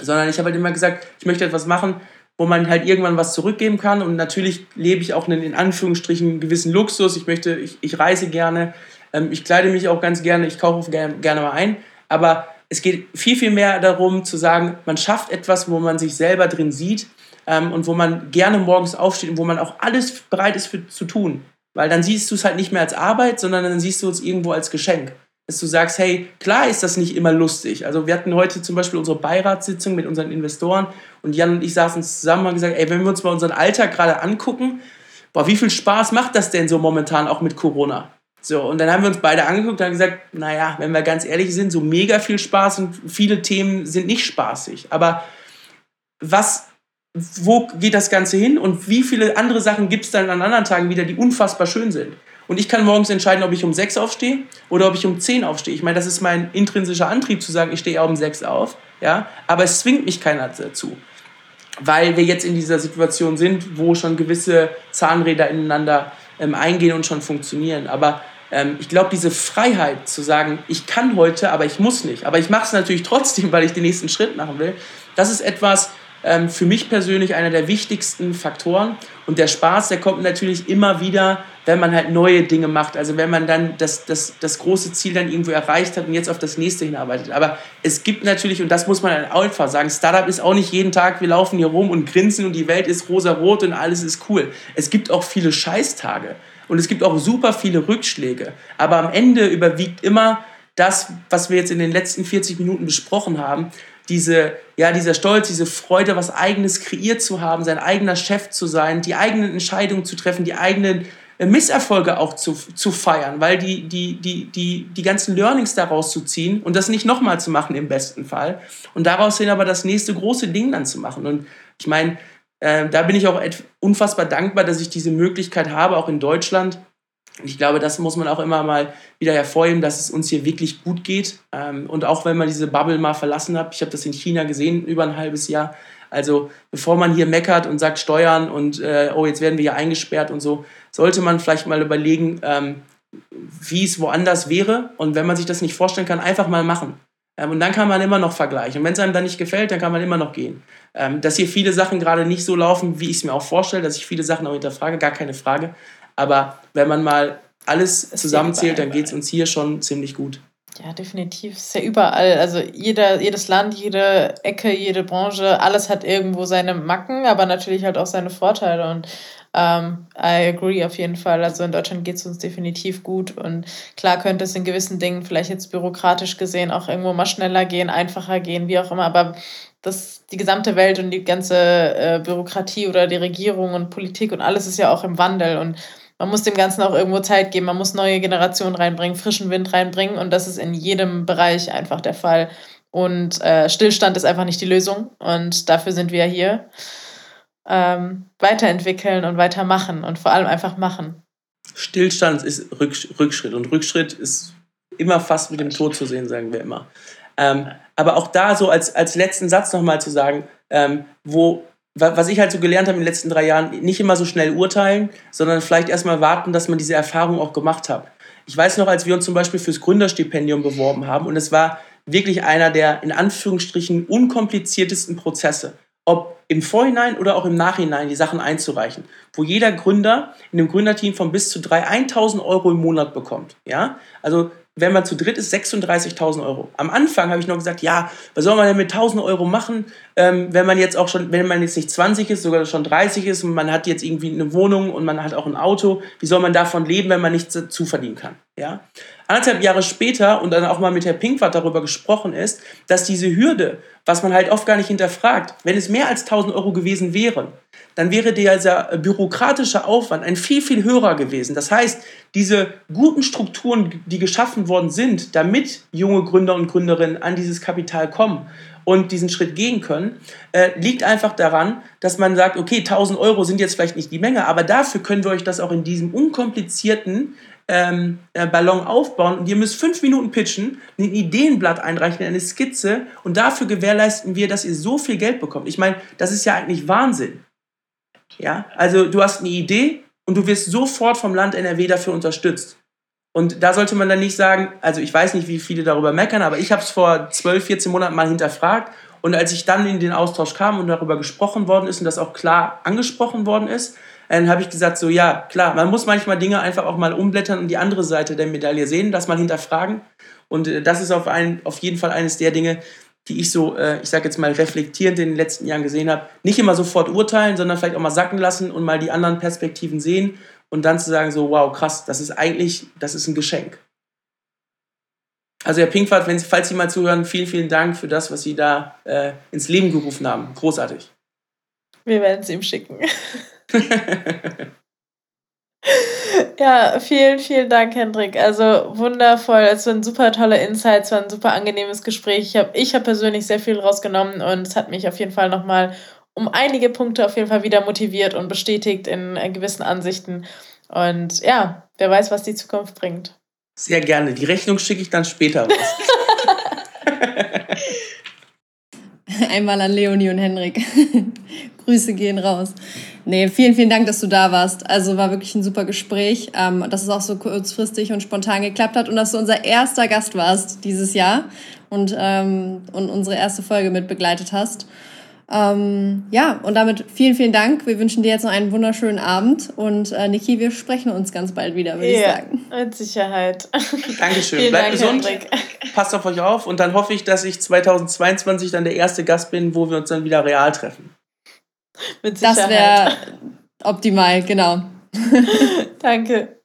sondern ich habe halt immer gesagt, ich möchte etwas machen, wo man halt irgendwann was zurückgeben kann. Und natürlich lebe ich auch einen, in Anführungsstrichen, gewissen Luxus. Ich möchte, ich, ich reise gerne, ähm, ich kleide mich auch ganz gerne, ich kaufe gerne, gerne mal ein. Aber es geht viel, viel mehr darum zu sagen, man schafft etwas, wo man sich selber drin sieht ähm, und wo man gerne morgens aufsteht und wo man auch alles bereit ist für, zu tun. Weil dann siehst du es halt nicht mehr als Arbeit, sondern dann siehst du es irgendwo als Geschenk dass du sagst, hey, klar ist das nicht immer lustig. Also wir hatten heute zum Beispiel unsere Beiratssitzung mit unseren Investoren und Jan und ich saßen zusammen und haben gesagt, ey, wenn wir uns mal unseren Alltag gerade angucken, boah, wie viel Spaß macht das denn so momentan auch mit Corona? So, und dann haben wir uns beide angeguckt und haben gesagt, naja, wenn wir ganz ehrlich sind, so mega viel Spaß und viele Themen sind nicht spaßig. Aber was, wo geht das Ganze hin und wie viele andere Sachen gibt es dann an anderen Tagen wieder, die unfassbar schön sind? Und ich kann morgens entscheiden, ob ich um 6 aufstehe oder ob ich um 10 aufstehe. Ich meine, das ist mein intrinsischer Antrieb zu sagen, ich stehe auch um 6 auf. Ja? Aber es zwingt mich keiner dazu. Weil wir jetzt in dieser Situation sind, wo schon gewisse Zahnräder ineinander ähm, eingehen und schon funktionieren. Aber ähm, ich glaube, diese Freiheit zu sagen, ich kann heute, aber ich muss nicht. Aber ich mache es natürlich trotzdem, [laughs] weil ich den nächsten Schritt machen will. Das ist etwas, ähm, für mich persönlich einer der wichtigsten Faktoren. Und der Spaß, der kommt natürlich immer wieder, wenn man halt neue Dinge macht. Also wenn man dann das, das, das große Ziel dann irgendwo erreicht hat und jetzt auf das nächste hinarbeitet. Aber es gibt natürlich, und das muss man halt einfach sagen, Startup ist auch nicht jeden Tag, wir laufen hier rum und grinsen und die Welt ist rosa-rot und alles ist cool. Es gibt auch viele Scheißtage. Und es gibt auch super viele Rückschläge. Aber am Ende überwiegt immer das, was wir jetzt in den letzten 40 Minuten besprochen haben, diese, ja, dieser Stolz, diese Freude, was Eigenes kreiert zu haben, sein eigener Chef zu sein, die eigenen Entscheidungen zu treffen, die eigenen äh, Misserfolge auch zu, zu feiern, weil die, die, die, die, die ganzen Learnings daraus zu ziehen und das nicht nochmal zu machen im besten Fall und daraus hin aber das nächste große Ding dann zu machen. Und ich meine, äh, da bin ich auch unfassbar dankbar, dass ich diese Möglichkeit habe, auch in Deutschland, und ich glaube, das muss man auch immer mal wieder hervorheben, dass es uns hier wirklich gut geht. Ähm, und auch wenn man diese Bubble mal verlassen hat, ich habe das in China gesehen, über ein halbes Jahr. Also bevor man hier meckert und sagt Steuern und äh, oh, jetzt werden wir hier eingesperrt und so, sollte man vielleicht mal überlegen, ähm, wie es woanders wäre. Und wenn man sich das nicht vorstellen kann, einfach mal machen. Ähm, und dann kann man immer noch vergleichen. Und wenn es einem dann nicht gefällt, dann kann man immer noch gehen. dass hier viele Sachen gerade nicht so laufen, wie ich es mir auch vorstelle, dass ich viele Sachen auch hinterfrage, gar keine Frage. Aber wenn man mal alles zusammenzählt, dann geht es uns hier schon ziemlich gut.
Ja, definitiv. Es ist ja überall. Also jeder, jedes Land, jede Ecke, jede Branche, alles hat irgendwo seine Macken, aber natürlich halt auch seine Vorteile. Und ähm, I agree auf jeden Fall. Also in Deutschland geht es uns definitiv gut. Und klar könnte es in gewissen Dingen vielleicht jetzt bürokratisch gesehen auch irgendwo mal schneller gehen, einfacher gehen, wie auch immer. Aber das, die gesamte Welt und die ganze äh, Bürokratie oder die Regierung und Politik und alles ist ja auch im Wandel. Und man muss dem Ganzen auch irgendwo Zeit geben, man muss neue Generationen reinbringen, frischen Wind reinbringen und das ist in jedem Bereich einfach der Fall. Und äh, Stillstand ist einfach nicht die Lösung und dafür sind wir hier. Ähm, weiterentwickeln und weitermachen und vor allem einfach machen.
Stillstand ist Rückschritt und Rückschritt ist immer fast mit dem Tod zu sehen, sagen wir immer. Ähm, aber auch da so als, als letzten Satz nochmal zu sagen, ähm, wo was ich halt so gelernt habe in den letzten drei Jahren, nicht immer so schnell urteilen, sondern vielleicht erstmal warten, dass man diese Erfahrung auch gemacht hat. Ich weiß noch, als wir uns zum Beispiel fürs Gründerstipendium beworben haben und es war wirklich einer der in Anführungsstrichen unkompliziertesten Prozesse, ob im Vorhinein oder auch im Nachhinein die Sachen einzureichen, wo jeder Gründer in dem Gründerteam von bis zu drei 1000 Euro im Monat bekommt. Ja, also wenn man zu dritt ist, 36.000 Euro. Am Anfang habe ich noch gesagt, ja, was soll man denn mit 1.000 Euro machen, ähm, wenn man jetzt auch schon, wenn man jetzt nicht 20 ist, sogar schon 30 ist und man hat jetzt irgendwie eine Wohnung und man hat auch ein Auto, wie soll man davon leben, wenn man nichts dazu verdienen kann? Ja? Anderthalb Jahre später und dann auch mal mit Herr Pinkwart darüber gesprochen ist, dass diese Hürde, was man halt oft gar nicht hinterfragt, wenn es mehr als 1000 Euro gewesen wären, dann wäre dieser bürokratische Aufwand ein viel, viel höherer gewesen. Das heißt, diese guten Strukturen, die geschaffen worden sind, damit junge Gründer und Gründerinnen an dieses Kapital kommen und diesen Schritt gehen können, äh, liegt einfach daran, dass man sagt, okay, 1000 Euro sind jetzt vielleicht nicht die Menge, aber dafür können wir euch das auch in diesem unkomplizierten ähm, äh, Ballon aufbauen und ihr müsst fünf Minuten pitchen, ein Ideenblatt einreichen, eine Skizze und dafür gewährleisten wir, dass ihr so viel Geld bekommt. Ich meine, das ist ja eigentlich Wahnsinn. Ja, also du hast eine Idee und du wirst sofort vom Land NRW dafür unterstützt. Und da sollte man dann nicht sagen, also ich weiß nicht, wie viele darüber meckern, aber ich habe es vor 12, 14 Monaten mal hinterfragt. Und als ich dann in den Austausch kam und darüber gesprochen worden ist und das auch klar angesprochen worden ist, dann habe ich gesagt, so ja, klar, man muss manchmal Dinge einfach auch mal umblättern und die andere Seite der Medaille sehen, das mal hinterfragen. Und äh, das ist auf, ein, auf jeden Fall eines der Dinge, die ich so, äh, ich sage jetzt mal, reflektierend in den letzten Jahren gesehen habe. Nicht immer sofort urteilen, sondern vielleicht auch mal sacken lassen und mal die anderen Perspektiven sehen und dann zu sagen, so, wow, krass, das ist eigentlich, das ist ein Geschenk. Also Herr Pinkwart, wenn Sie, falls Sie mal zuhören, vielen, vielen Dank für das, was Sie da äh, ins Leben gerufen haben. Großartig.
Wir werden es ihm schicken. [laughs] [laughs] Ja, vielen, vielen Dank, Hendrik. Also wundervoll. Es waren super tolle Insights, war ein super angenehmes Gespräch. Ich habe ich hab persönlich sehr viel rausgenommen und es hat mich auf jeden Fall nochmal um einige Punkte auf jeden Fall wieder motiviert und bestätigt in äh, gewissen Ansichten. Und ja, wer weiß, was die Zukunft bringt.
Sehr gerne. Die Rechnung schicke ich dann später [laughs] raus. [laughs]
Einmal an Leonie und Henrik. [laughs] Grüße gehen raus. Nee, vielen, vielen Dank, dass du da warst. Also war wirklich ein super Gespräch, ähm, dass es auch so kurzfristig und spontan geklappt hat und dass du unser erster Gast warst dieses Jahr und, ähm, und unsere erste Folge mit begleitet hast. Ähm, ja, und damit vielen, vielen Dank. Wir wünschen dir jetzt noch einen wunderschönen Abend und äh, Niki, wir sprechen uns ganz bald wieder, würde ja, ich sagen.
Mit Sicherheit. [laughs]
Dankeschön. Bleibt gesund. Hendrik. Passt auf euch auf und dann hoffe ich, dass ich 2022 dann der erste Gast bin, wo wir uns dann wieder real treffen.
Mit Sicherheit. Das wäre optimal, genau. [laughs] [laughs]
Danke.